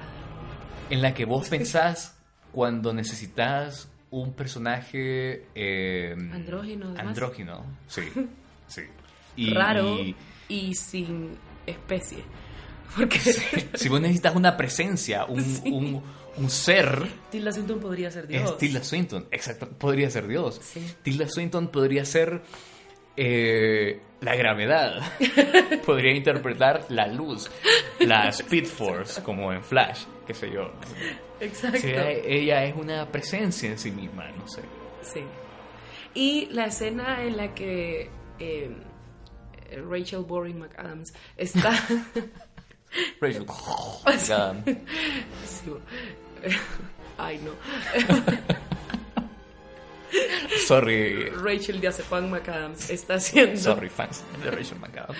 en la que vos pensás cuando necesitas un personaje eh, Andrógino, además. andrógino, sí, *laughs* sí. Y- Raro y y sin especie. *laughs* Porque si vos necesitas una presencia, un, *laughs* un, un ser, Tilda Swinton podría ser Dios. es Tilda Swinton. Exacto, podría ser Dios. Sí. Tilda Swinton podría ser eh, la gravedad. *laughs* podría interpretar la luz, la Speed Force, como en Flash, qué sé yo. Exacto. Sí, ella es una presencia en sí misma, no sé. Sí. Y la escena en la que eh, Rachel Boring McAdams está. *laughs* Rachel. *laughs* Ya. Sí. Ay, no. *laughs* Sorry, Rachel Diazepam McAdams está haciendo. sorry fans de Rachel McAdams.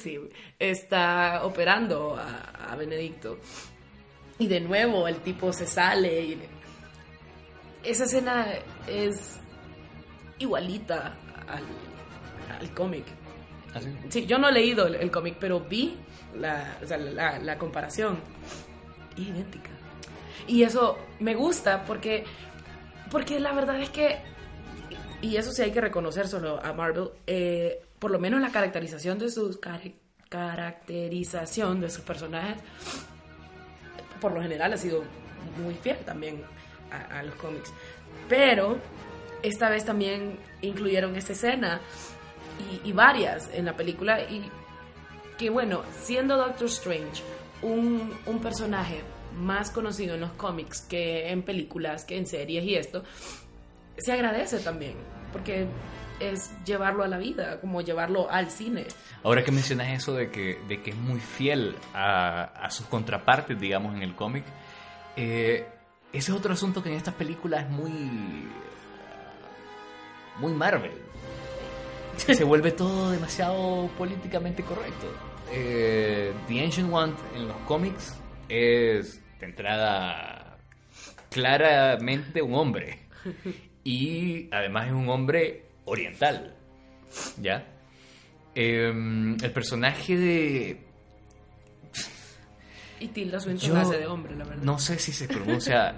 Sí, está operando a, a Benedicto. Y de nuevo el tipo se sale. Y... Esa escena es igualita al, al cómic. Así. Sí, yo no he leído el, el cómic, pero vi la, o sea, la, la comparación. Idéntica. Y eso me gusta porque, porque la verdad es que, y eso sí hay que reconocer solo a Marvel, eh, por lo menos la caracterización de sus caracterización de sus personajes, por lo general ha sido muy fiel también a, a los cómics. Pero esta vez también incluyeron esta escena y, y varias en la película y que bueno, siendo Doctor Strange un, un personaje más conocido en los cómics que en películas, que en series y esto, se agradece también, porque es llevarlo a la vida, como llevarlo al cine. Ahora que mencionas eso de que, de que es muy fiel a, sus contrapartes, digamos, en el cómic, eh, ese es otro asunto que en estas películas es muy. muy Marvel. Se vuelve todo demasiado políticamente correcto. Eh, The Ancient One en los cómics es de entrada claramente un hombre. Y además es un hombre oriental. ¿Ya? Em, el personaje de. Y Tilda Swinton Yo hace de hombre, la verdad. No sé si se pronuncia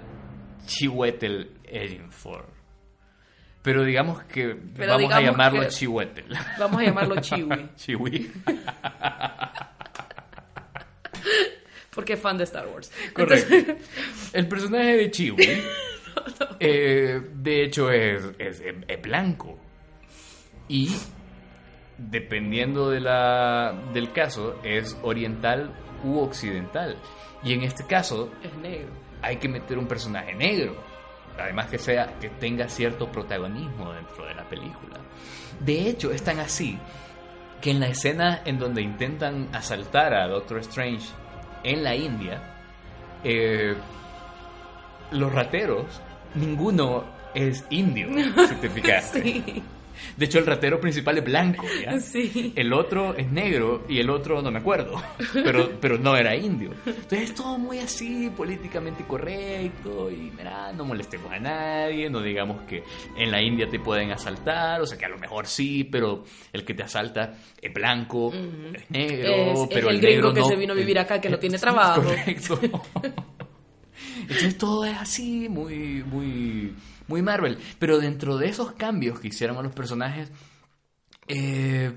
Chiwetel Ejiofor. Pero digamos que Pero vamos a llamarlo Chiwetel. Vamos a llamarlo Chiwi, *laughs* Chiwi. *laughs* porque es fan de Star Wars. Correcto. Entonces, El personaje de Chiwi, *laughs* eh, de hecho, es, es- es blanco. Y dependiendo de la, del caso, es oriental u occidental. Y en este caso, es negro. hay que meter un personaje negro. Además que sea que tenga cierto protagonismo dentro de la película. De hecho, es tan así que en la escena en donde intentan asaltar a Doctor Strange en la India, eh, los rateros, ninguno es indio, si te *laughs* fijaste. Sí, De hecho, el ratero principal es blanco, ¿ya? *laughs* sí. El otro es negro y el otro no me acuerdo, *laughs* pero, pero no era indio. Entonces es todo muy así, políticamente correcto y mira, no molestemos a nadie, no digamos que en la India te pueden asaltar, o sea que a lo mejor sí, pero el que te asalta es blanco, es negro, Es- es pero el el, gringo negro que no- se vino a vivir acá, que no *laughs* tiene trabajo. Correcto. Entonces todo es así, muy, muy, muy Marvel. Pero dentro de esos cambios que hicieron a los personajes, eh,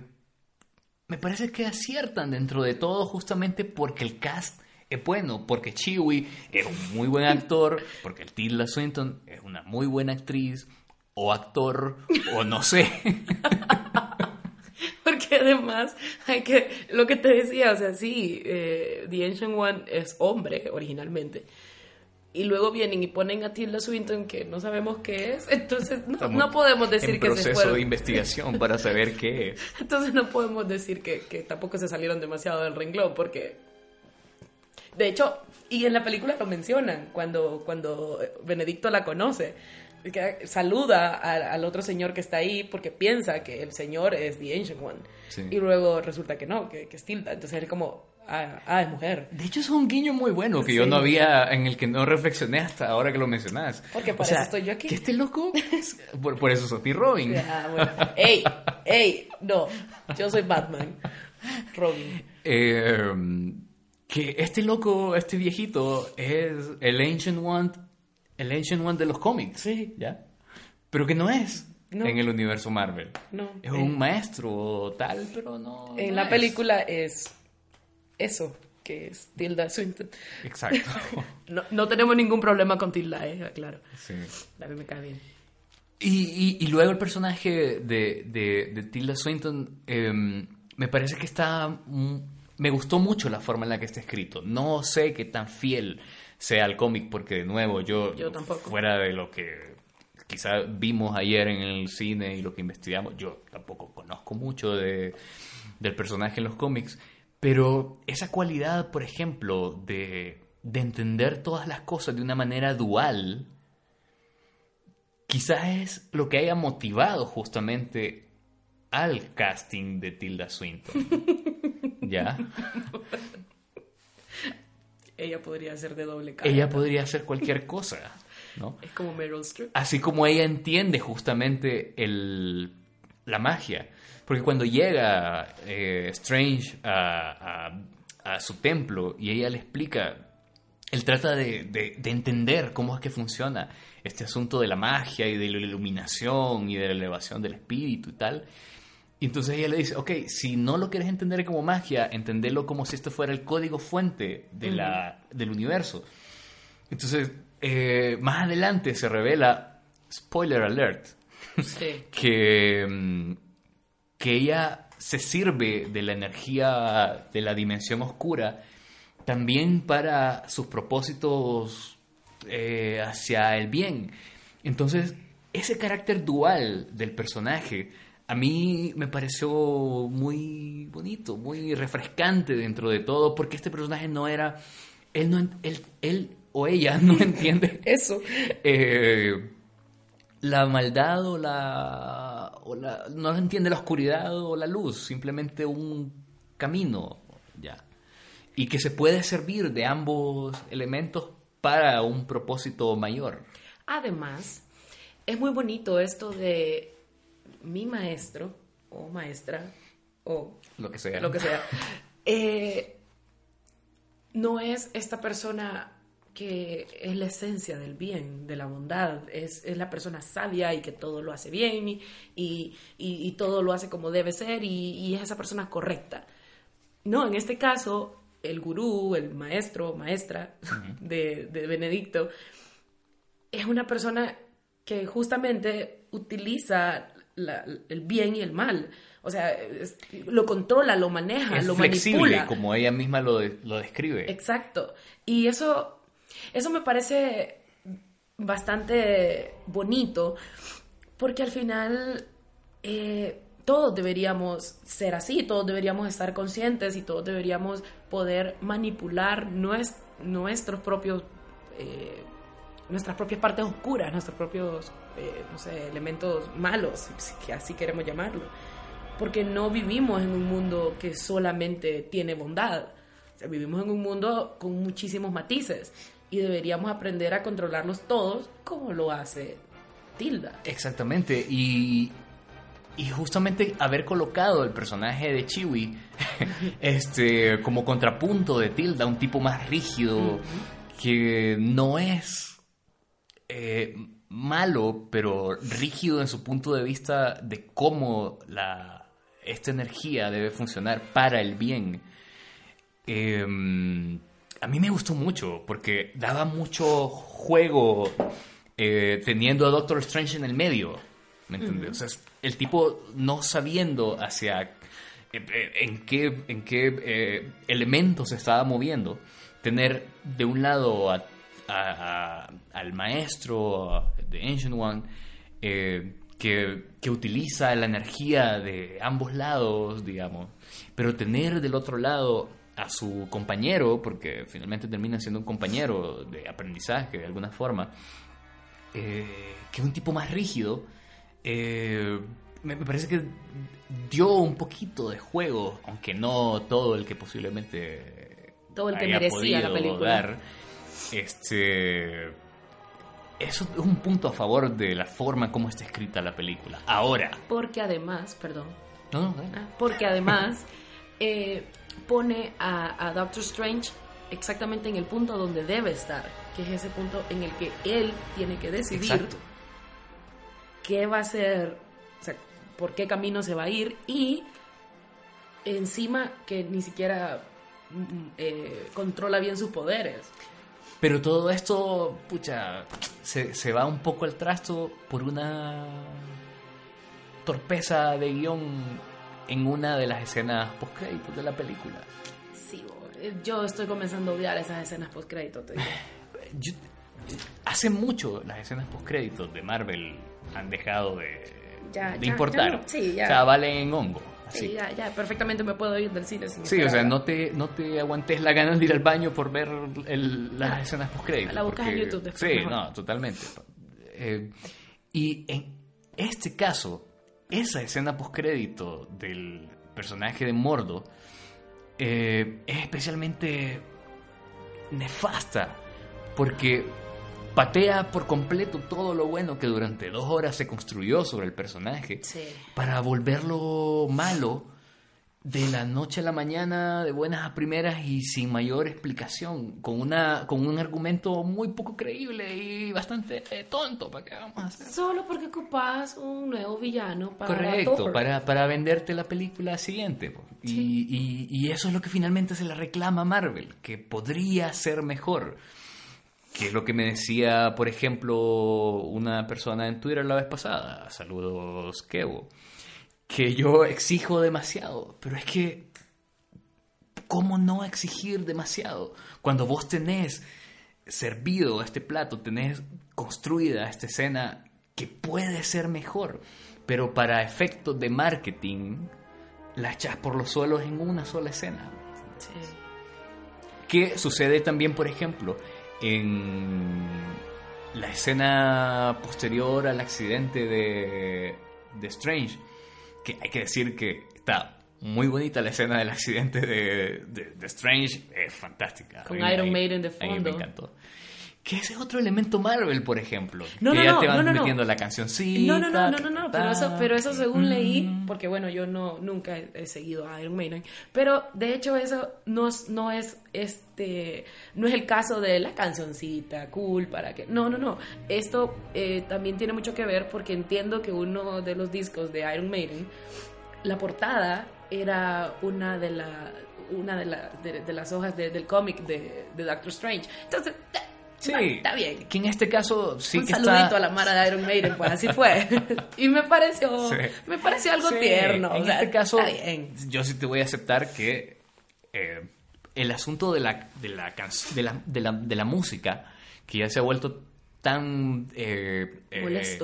me parece que aciertan dentro de todo justamente porque el cast es bueno, porque Chewie es un muy buen actor, porque Tilda Swinton es una muy buena actriz o actor o no sé. *laughs* Porque además, hay que, lo que te decía, o sea, sí, eh, The Ancient One es hombre originalmente. Y luego vienen y ponen a Tilda Swinton que no sabemos qué es. Entonces no, no podemos decir en que se proceso de investigación para saber qué *laughs* es. Entonces no podemos decir que, que tampoco se salieron demasiado del renglón, porque de hecho, y en la película lo mencionan, cuando, cuando Benedicto la conoce, que saluda al, al otro señor que está ahí porque piensa que el señor es The Ancient One. Sí. Y luego resulta que no, que, que es Tilda. Entonces es como, ah, ah, es mujer. De hecho, es un guiño muy bueno que yo no había, en el que no reflexioné hasta ahora que lo mencionás. Porque para eso estoy yo aquí. Que este loco, *laughs* por, por eso ti Robin. Ah, bueno. ¡Ey! ¡Ey! No, yo soy Batman. Robin. Eh, que este loco, este viejito, es el Ancient One, el Ancient One de los cómics. Sí. ¿Ya? Pero que no es No. en el universo Marvel. No. Es Eh, un maestro tal, pero no. En no la es. película es eso, que es Tilda Swinton. Exacto. *laughs* No, no tenemos ningún problema con Tilda, eh, claro. sí. A mí me cae bien. Y, y- y luego el personaje de, de- de Tilda Swinton em, me parece que está... mm, Me gustó mucho la forma en la que está escrito. No sé qué tan fiel sea al cómic porque de nuevo yo, Yo tampoco. fuera de lo que quizá vimos ayer en el cine y lo que investigamos, yo tampoco conozco mucho de, del personaje en los cómics, pero esa cualidad, por ejemplo, de, de entender todas las cosas de una manera dual, quizás es lo que haya motivado justamente al casting de Tilda Swinton. *laughs* ¿Ya? Ella podría ser de doble cara. Ella podría hacer cualquier cosa, ¿no? *laughs* Es como Meryl Streep. Así como ella entiende justamente el, la magia. Porque cuando llega eh, Strange a, a- a su templo y ella le explica, él trata de, de- de entender cómo es que funciona este asunto de la magia y de la iluminación y de la elevación del espíritu y tal. Y entonces ella le dice, ok, si no lo quieres entender como magia, entendelo como si esto fuera el código fuente de la, del universo. Entonces, eh, más adelante se revela, spoiler alert, Sí. *laughs* que mm, que ella se sirve de la energía de la dimensión oscura también para sus propósitos eh, hacia el bien. Entonces, ese carácter dual del personaje a mí me pareció muy bonito, muy refrescante dentro de todo, porque este personaje no era, él, no, él, él o ella *laughs* no entiende eso. Eh, la maldad o la, o la, no entiende la oscuridad o la luz, simplemente un camino, ya. Y que se puede servir de ambos elementos para un propósito mayor. Además, es muy bonito esto de mi maestro o maestra o lo que sea. Lo que sea. Eh, no es esta persona que es la esencia del bien, de la bondad, es, la persona sabia y que todo lo hace bien y, todo lo hace como debe ser y, es esa persona correcta. No, en este caso, el gurú, el maestro, maestra de, Benedicto, es una persona que justamente utiliza el bien y el mal. O sea, lo controla, lo maneja, es lo flexible, manipula. como ella misma lo, lo describe. Exacto. Y eso eso me parece bastante bonito porque al final eh, todos deberíamos ser así, todos deberíamos estar conscientes y todos deberíamos poder manipular nuestros propios, eh, nuestras propias partes oscuras, nuestros propios, eh, elementos malos, si así queremos llamarlo. Porque no vivimos en un mundo que solamente tiene bondad. vivimos en un mundo con muchísimos matices y deberíamos aprender a controlarlos todos como lo hace Tilda. Exactamente, y, y justamente haber colocado el personaje de Chiwi *laughs* este, como contrapunto de Tilda, un tipo más rígido, que no es eh, malo, pero rígido en su punto de vista de cómo la, esta energía debe funcionar para el bien. Eh, a mí me gustó mucho porque daba mucho juego eh, teniendo a Doctor Strange en el medio. ¿Me entiendes? O sea, el tipo no sabiendo hacia eh, eh, en qué, en qué elementos se estaba moviendo, tener de un lado al maestro de Ancient One que, que utiliza la energía de ambos lados, digamos, pero tener del otro lado a su compañero, porque finalmente termina siendo un compañero de aprendizaje de alguna forma, eh, que es un tipo más rígido, eh, me, parece que dio un poquito de juego, aunque no todo el que posiblemente todo el que merecía la película. este, eso es un punto a favor de la forma como está escrita la película. Ahora. Porque además, perdón. No, ah, porque además *laughs* eh, pone a, Doctor Strange exactamente en el punto donde debe estar, que es ese punto en el que él tiene que decidir qué va a hacer, o sea, por qué camino se va a ir y encima que ni siquiera mm, eh, controla bien sus poderes. Pero todo esto, pucha, se, se va un poco al trasto por una torpeza de guion en una de las escenas post-créditos de la película. Sí, yo estoy comenzando a odiar esas escenas post-créditos. hace mucho las escenas post-créditos de Marvel han dejado de, de importar. sí, ya. O sea, valen en hongo. Sí, ya, ya, perfectamente me puedo ir del cine Sí, o sea, no te, no te aguantes la ganas de ir al baño por ver las ah, escenas post-créditos. La buscas en YouTube Sí, no, totalmente. Eh, y en este caso, esa escena postcrédito del personaje de Mordo eh, es especialmente nefasta porque patea por completo todo lo bueno que durante dos horas se construyó sobre el personaje para volverlo malo de la noche a la mañana, de buenas a primeras y sin mayor explicación, con una con un argumento muy poco creíble y bastante eh, tonto, ¿para qué vamos a hacer? Solo porque ocupas un nuevo villano para Correcto, para, para venderte la película siguiente. Y, y, eso es lo que finalmente se le reclama a Marvel, que podría ser mejor. Que es lo que me decía, por ejemplo, una persona en Twitter la vez pasada. Saludos, Kevo que yo exijo demasiado, pero es que, ¿cómo no exigir demasiado? Cuando vos tenés servido este plato, tenés construida esta escena que puede ser mejor, pero para efectos de marketing la echas por los suelos en una sola escena. ¿Qué sucede también, por ejemplo, en la escena posterior al accidente de, de Strange? Que hay que decir que está muy bonita la escena del accidente de, de, de Strange, es fantástica. Con Iron Maiden de a mí me fondo. encantó. Que ese es otro elemento Marvel, por ejemplo. No, que no, ya no, te van no, no, no. metiendo la cancioncita. No, no, no, no, no, no, pero eso, pero eso según leí, Mm. porque bueno, yo no nunca he, he seguido a Iron Maiden, pero de hecho eso no es, no es este, no es el caso de la cancioncita cool para que, no, no, no, esto eh, también tiene mucho que ver porque entiendo que uno de los discos de Iron Maiden, la portada era una de la una de, la- de- de las hojas de- del cómic de, de Doctor Strange, entonces Sí, está bien. Que en este caso sí un que saludito está... a la Mara de Iron Maiden, pues así fue. *laughs* y me pareció, Sí. me pareció algo Sí, tierno. En o sea, este caso, está bien. yo sí te voy a aceptar que eh, el asunto de la, de, la, can- de, la, de, la, de la música, que ya se ha vuelto tan... eh, eh,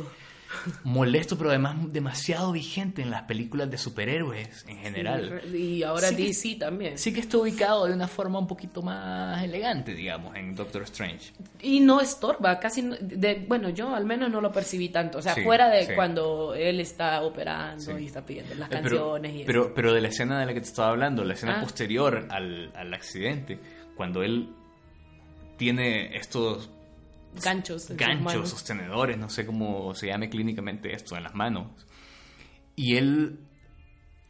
Molesto. pero además demasiado vigente en las películas de superhéroes en general. Y ahora Sí que- DC también. Sí que está ubicado de una forma un poquito más elegante, digamos, en Doctor Strange. Y no estorba, casi, de, bueno, yo al menos no lo percibí tanto. O sea, Sí, fuera de sí. cuando él está operando y está pidiendo las Eh, pero- canciones y eso. pero, pero de la escena de la que te estaba hablando, la escena Ah. posterior al, al accidente, cuando él tiene estos ganchos. ganchos, sostenedores, no sé cómo se llame clínicamente esto, en las manos. Y él,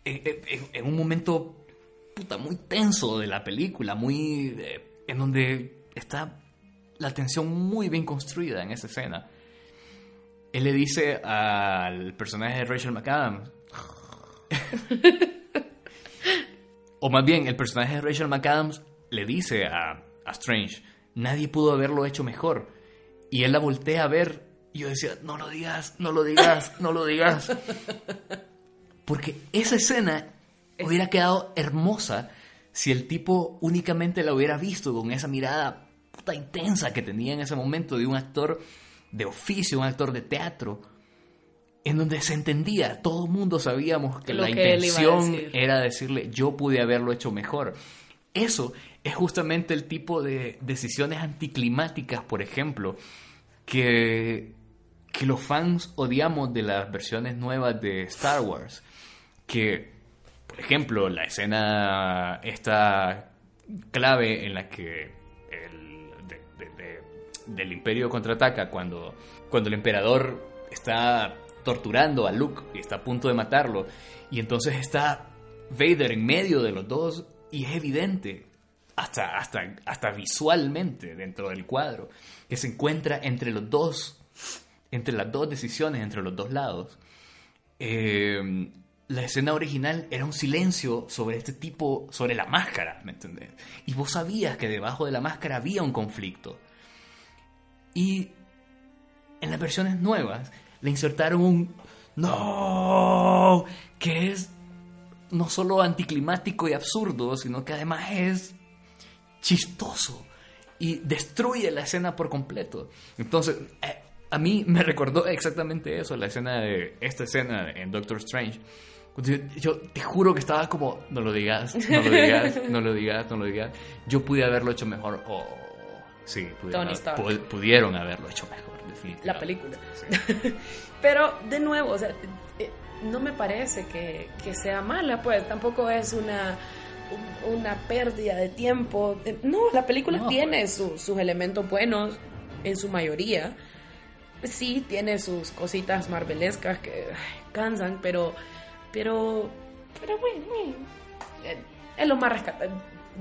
en, en- en un momento puta, muy tenso de la película, muy eh, en donde está la tensión muy bien construida en esa escena. Él le dice al personaje de Rachel McAdams, *laughs* o más bien, el personaje de Rachel McAdams le dice a, a Strange, nadie pudo haberlo hecho mejor. Y él la voltea a ver y yo decía, no lo digas, no lo digas, no lo digas. *laughs* Porque esa escena hubiera quedado hermosa si el tipo únicamente la hubiera visto con esa mirada puta intensa que tenía en ese momento de un actor de oficio, un actor de teatro, en donde se entendía, todo el mundo sabíamos que Lo la que intención decir. era decirle, yo pude haberlo hecho mejor. Eso es justamente el tipo de decisiones anticlimáticas, por ejemplo, que, que los fans odiamos de las versiones nuevas de Star Wars. Que, por ejemplo, la escena esta clave en la que el, de- de- de- del Imperio contraataca cuando, cuando el emperador está torturando a Luke y está a punto de matarlo y entonces está Vader en medio de los dos y es evidente hasta, hasta, hasta visualmente dentro del cuadro que se encuentra entre los dos entre las dos decisiones entre los dos lados eh, la escena original era un silencio sobre este tipo, sobre la máscara, ¿me entendés? Y vos sabías que debajo de la máscara había un conflicto. Y en las versiones nuevas le insertaron un no, que es no solo anticlimático y absurdo, sino que además es chistoso y destruye la escena por completo. Entonces, eh, a mí me recordó exactamente eso, la escena de esta escena en Doctor Strange. Yo, te juro que estaba como, no lo digas, no lo digas, no lo digas, no lo digas. Yo pude haberlo hecho mejor. Oh, sí, pudieron, pu- haberlo hecho mejor, definitivamente. La película. Sí. *laughs* Pero, de nuevo, o sea, eh, no me parece que, que sea mala, pues tampoco es una, un- una pérdida de tiempo. Eh, No, la película No, tiene su- sus elementos buenos en su mayoría. Sí, tiene sus cositas marvelescas que ay, cansan, pero, pero, pero bueno, eh, es lo más rescatable.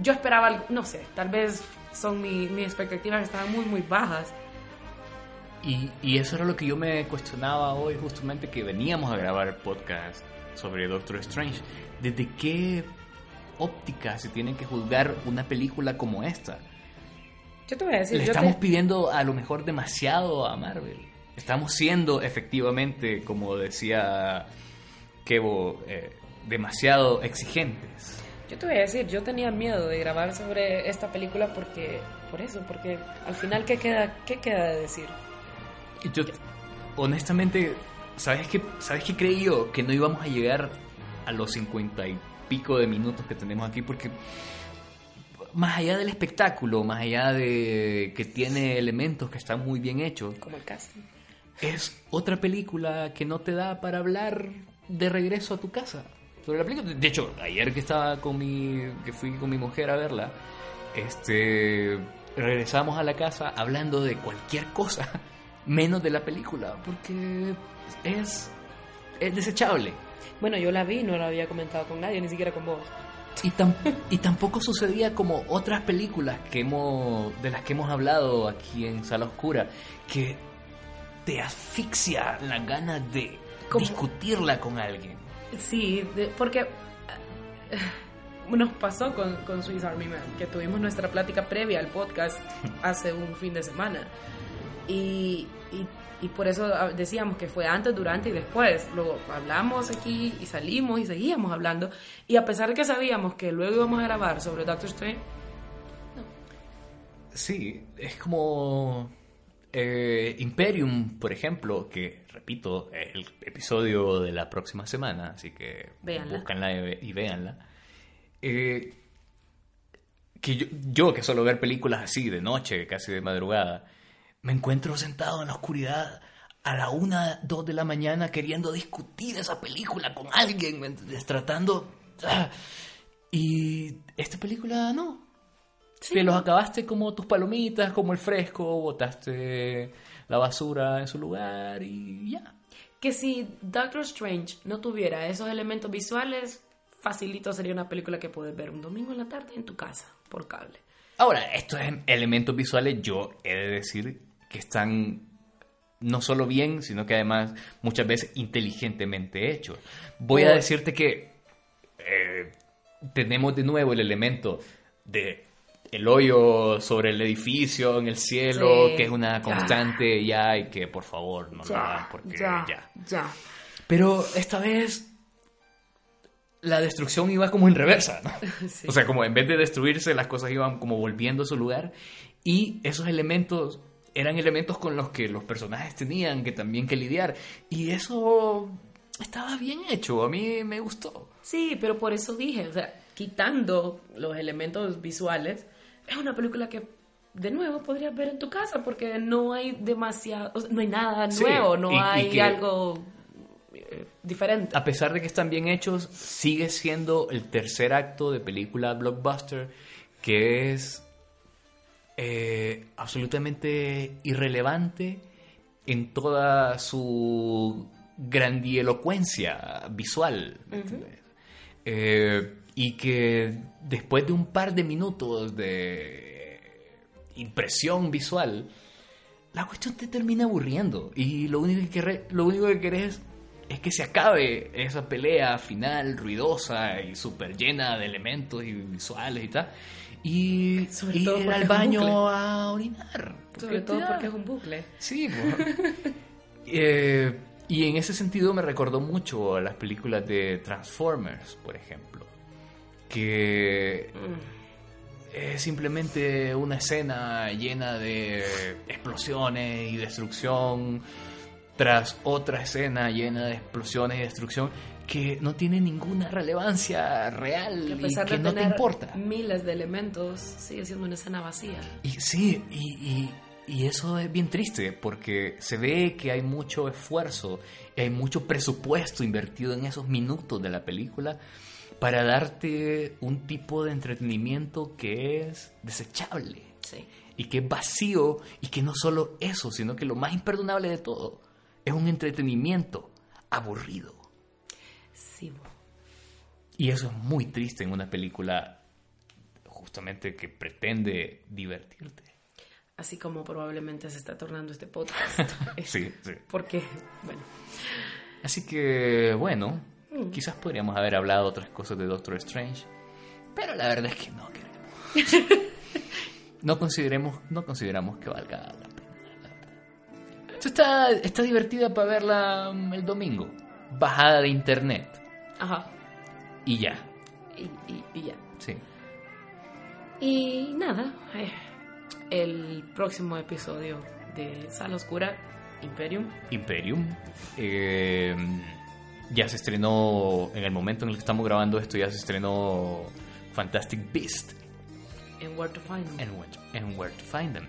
Yo esperaba, algo- no sé, tal vez son mi- mis expectativas que estaban muy, muy bajas. Y, y eso era lo que yo me cuestionaba hoy, justamente que veníamos a grabar el podcast sobre Doctor Strange. ¿Desde qué óptica se tiene que juzgar una película como esta? Yo te voy a decir, Le yo estamos te- pidiendo a lo mejor demasiado a Marvel. Estamos siendo efectivamente, como decía Kevo eh, demasiado exigentes. Yo te voy a decir, yo tenía miedo de grabar sobre esta película porque, por eso, porque al final, ¿qué queda, qué queda de decir? Yo, honestamente, ¿sabes qué, ¿sabes qué creí yo? Que no íbamos a llegar a los cincuenta y pico de minutos que tenemos aquí porque más allá del espectáculo, más allá de que tiene elementos que están muy bien hechos, Como el casting. es otra película que no te da para hablar de regreso a tu casa. Sobre la película. De hecho, ayer que estaba con mi. que fui con mi mujer a verla, este. regresamos a la casa hablando de cualquier cosa, menos de la película, porque es. es desechable. Bueno, yo la vi, no la había comentado con nadie, ni siquiera con vos. Y, tam- y tampoco sucedía como otras películas que hemos, de las que hemos hablado aquí en Sala Oscura, que te asfixia la gana de Como- discutirla con alguien. Sí, porque eh, nos pasó con, con Swiss Army Man, que tuvimos nuestra plática previa al podcast *laughs* hace un fin de semana. Y, y, y por eso ah, decíamos que fue antes, durante y después. Luego hablamos aquí y salimos y seguíamos hablando. Y a pesar de que sabíamos que luego íbamos a grabar sobre Doctor Strange, Sí, es como eh, Imperium, por ejemplo, que repito, es el episodio de la próxima semana, así que Véanla. búscanla y véanla. Eh, que yo, yo que suelo ver películas así de noche, casi de madrugada, me encuentro sentado en la oscuridad a la una, dos de la mañana queriendo discutir esa película con alguien, ¿me entiendes? tratando... ah, y esta película no, que los acabaste como tus palomitas, como el fresco, botaste la basura en su lugar y ya. que si Doctor Strange no tuviera esos elementos visuales, facilito sería una película que puedes ver un domingo en la tarde en tu casa, por cable. Ahora, estos em- elementos visuales yo he de decir que están no solo bien, sino que además muchas veces inteligentemente hechos. Voy a decirte que eh, tenemos de nuevo el elemento de el hoyo sobre el edificio en el cielo, Sí. que es una Ya. constante ya y que por favor no lo hagan porque ya. ya. Pero esta vez la destrucción iba como en reversa, ¿no? *laughs* Sí. O sea, como en vez de destruirse, las cosas iban como volviendo a su lugar. Y esos elementos eran elementos con los que los personajes tenían que también que lidiar. Y eso estaba bien hecho, a mí me gustó. Sí, pero por eso dije, o sea, quitando los elementos visuales, es una película que de nuevo podrías ver en tu casa porque no hay demasiado, o sea, no hay nada Sí, nuevo, no y- y hay que- algo eh, diferente. A pesar de que están bien hechos, sigue siendo el tercer acto de película blockbuster que es eh, absolutamente irrelevante en toda su grandielocuencia visual. ¿me entiendes? Eh, y que después de un par de minutos de impresión visual, la cuestión te termina aburriendo. Y lo único que, querés- lo único que querés es que se acabe esa pelea final ruidosa y súper llena de elementos y visuales y tal. Y Sobre y todo ir al baño a orinar. Sobre todo porque es un bucle. Sí. *laughs* Eh, y en ese sentido me recordó mucho a las películas de Transformers, por ejemplo. Que es simplemente una escena llena de explosiones y destrucción tras otra escena llena de explosiones y destrucción que no tiene ninguna relevancia real Que a y pesar que de no te tener importa. miles de elementos, sigue siendo una escena vacía. Y sí, y, y- y eso es bien triste porque se ve que hay mucho esfuerzo y hay mucho presupuesto invertido en esos minutos de la película para darte un tipo de entretenimiento que es desechable Sí. y que es vacío y que no solo eso, sino que lo más imperdonable de todo es un entretenimiento aburrido. Y eso es muy triste en una película justamente que pretende divertirte. Así como probablemente se está tornando este podcast. *laughs* Sí, sí. Porque, bueno, Así que, bueno, quizás podríamos haber hablado otras cosas de Doctor Strange, pero la verdad es que no queremos. *laughs* No consideremos, no consideramos que valga la pena. la verdad. Esto está, está divertida para verla mm, el domingo. bajada de internet. Ajá. Y ya. Y, y- y ya. Sí. Y nada, eh, el próximo episodio de Sala Oscura, Imperium. Imperium. eh, ya se estrenó, en el momento en el que estamos grabando esto, ya se estrenó Fantastic Beast En Where to Find Them. Where, en Where to Find Them.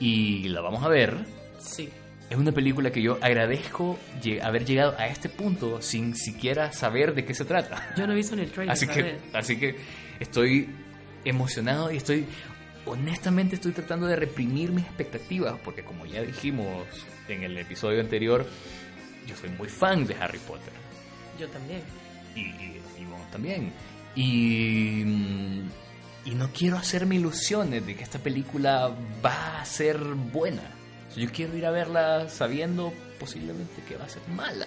Y la vamos a ver. Sí. Es una película que yo agradezco haber llegado a este punto sin siquiera saber de qué se trata. Yo no he visto ni el trailer. Así que, así que estoy emocionado y estoy, honestamente estoy tratando de reprimir mis expectativas, porque como ya dijimos en el episodio anterior, yo soy muy fan de Harry Potter. Yo también. Y, y, y vos también. Y, mm, y no quiero hacerme ilusiones de que esta película va a ser buena. Yo quiero ir a verla sabiendo posiblemente que va a ser mala.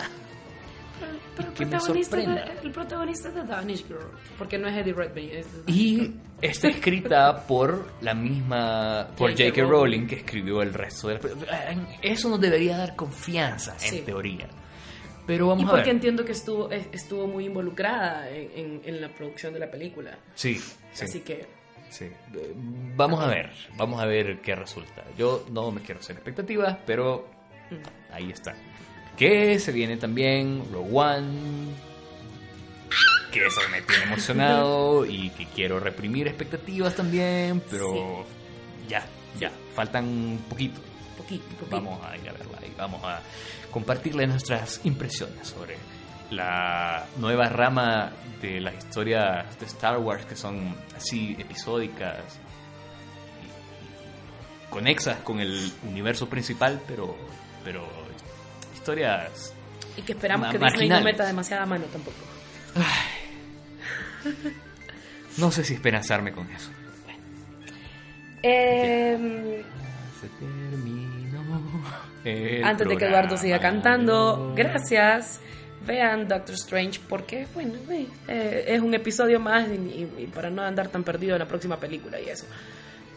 Pero, pero el, que me protagonista sorprenda. de- el protagonista es de Danish Girl. Porque no es Eddie Redmayne. Es Y está escrita por la misma, por J.K. Rowling. Que escribió el resto de la Eso nos debería dar confianza, Sí. en teoría. Pero vamos Y a porque ver. entiendo que estuvo, es- estuvo muy involucrada en, en- en la producción de la película. Sí, sí, Así que sí. Eh, Vamos a ver, vamos a ver qué resulta. Yo no me quiero hacer expectativas, pero mm, ahí está. Que se viene también Rogue One. Que eso me tiene emocionado y que quiero reprimir expectativas también, pero ya, ya, faltan un poquito. poquito, poquito. Vamos a ir a verla y vamos a compartirle nuestras impresiones sobre la nueva rama de las historias de Star Wars que son así episódicas y, y conexas con el universo principal, pero, pero historias Y que esperamos que Disney no meta demasiada mano tampoco. no sé si esperanzarme con eso. Se terminó el antes de que Eduardo siga cantando, gracias. Vean Doctor Strange porque, bueno, eh, es un episodio más y, y- para no andar tan perdido en la próxima película y eso.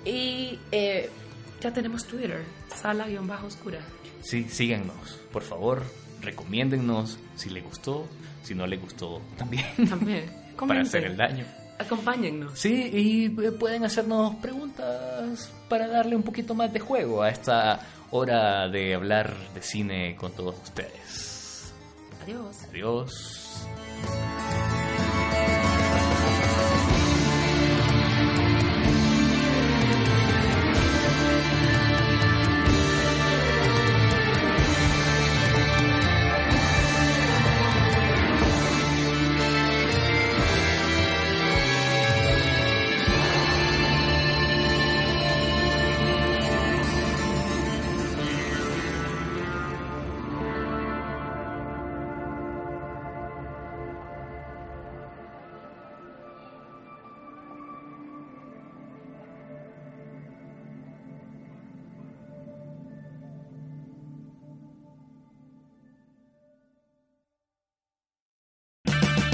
Y eh, ya tenemos Twitter, sala-oscura. Sí, síganos, por favor, recomiéndennos si le gustó, si no le gustó también, También. *laughs* para hacer el daño. Acompáñennos. Sí, y eh, pueden hacernos preguntas para darle un poquito más de juego a esta hora de hablar de cine con todos ustedes. Adiós. Adiós.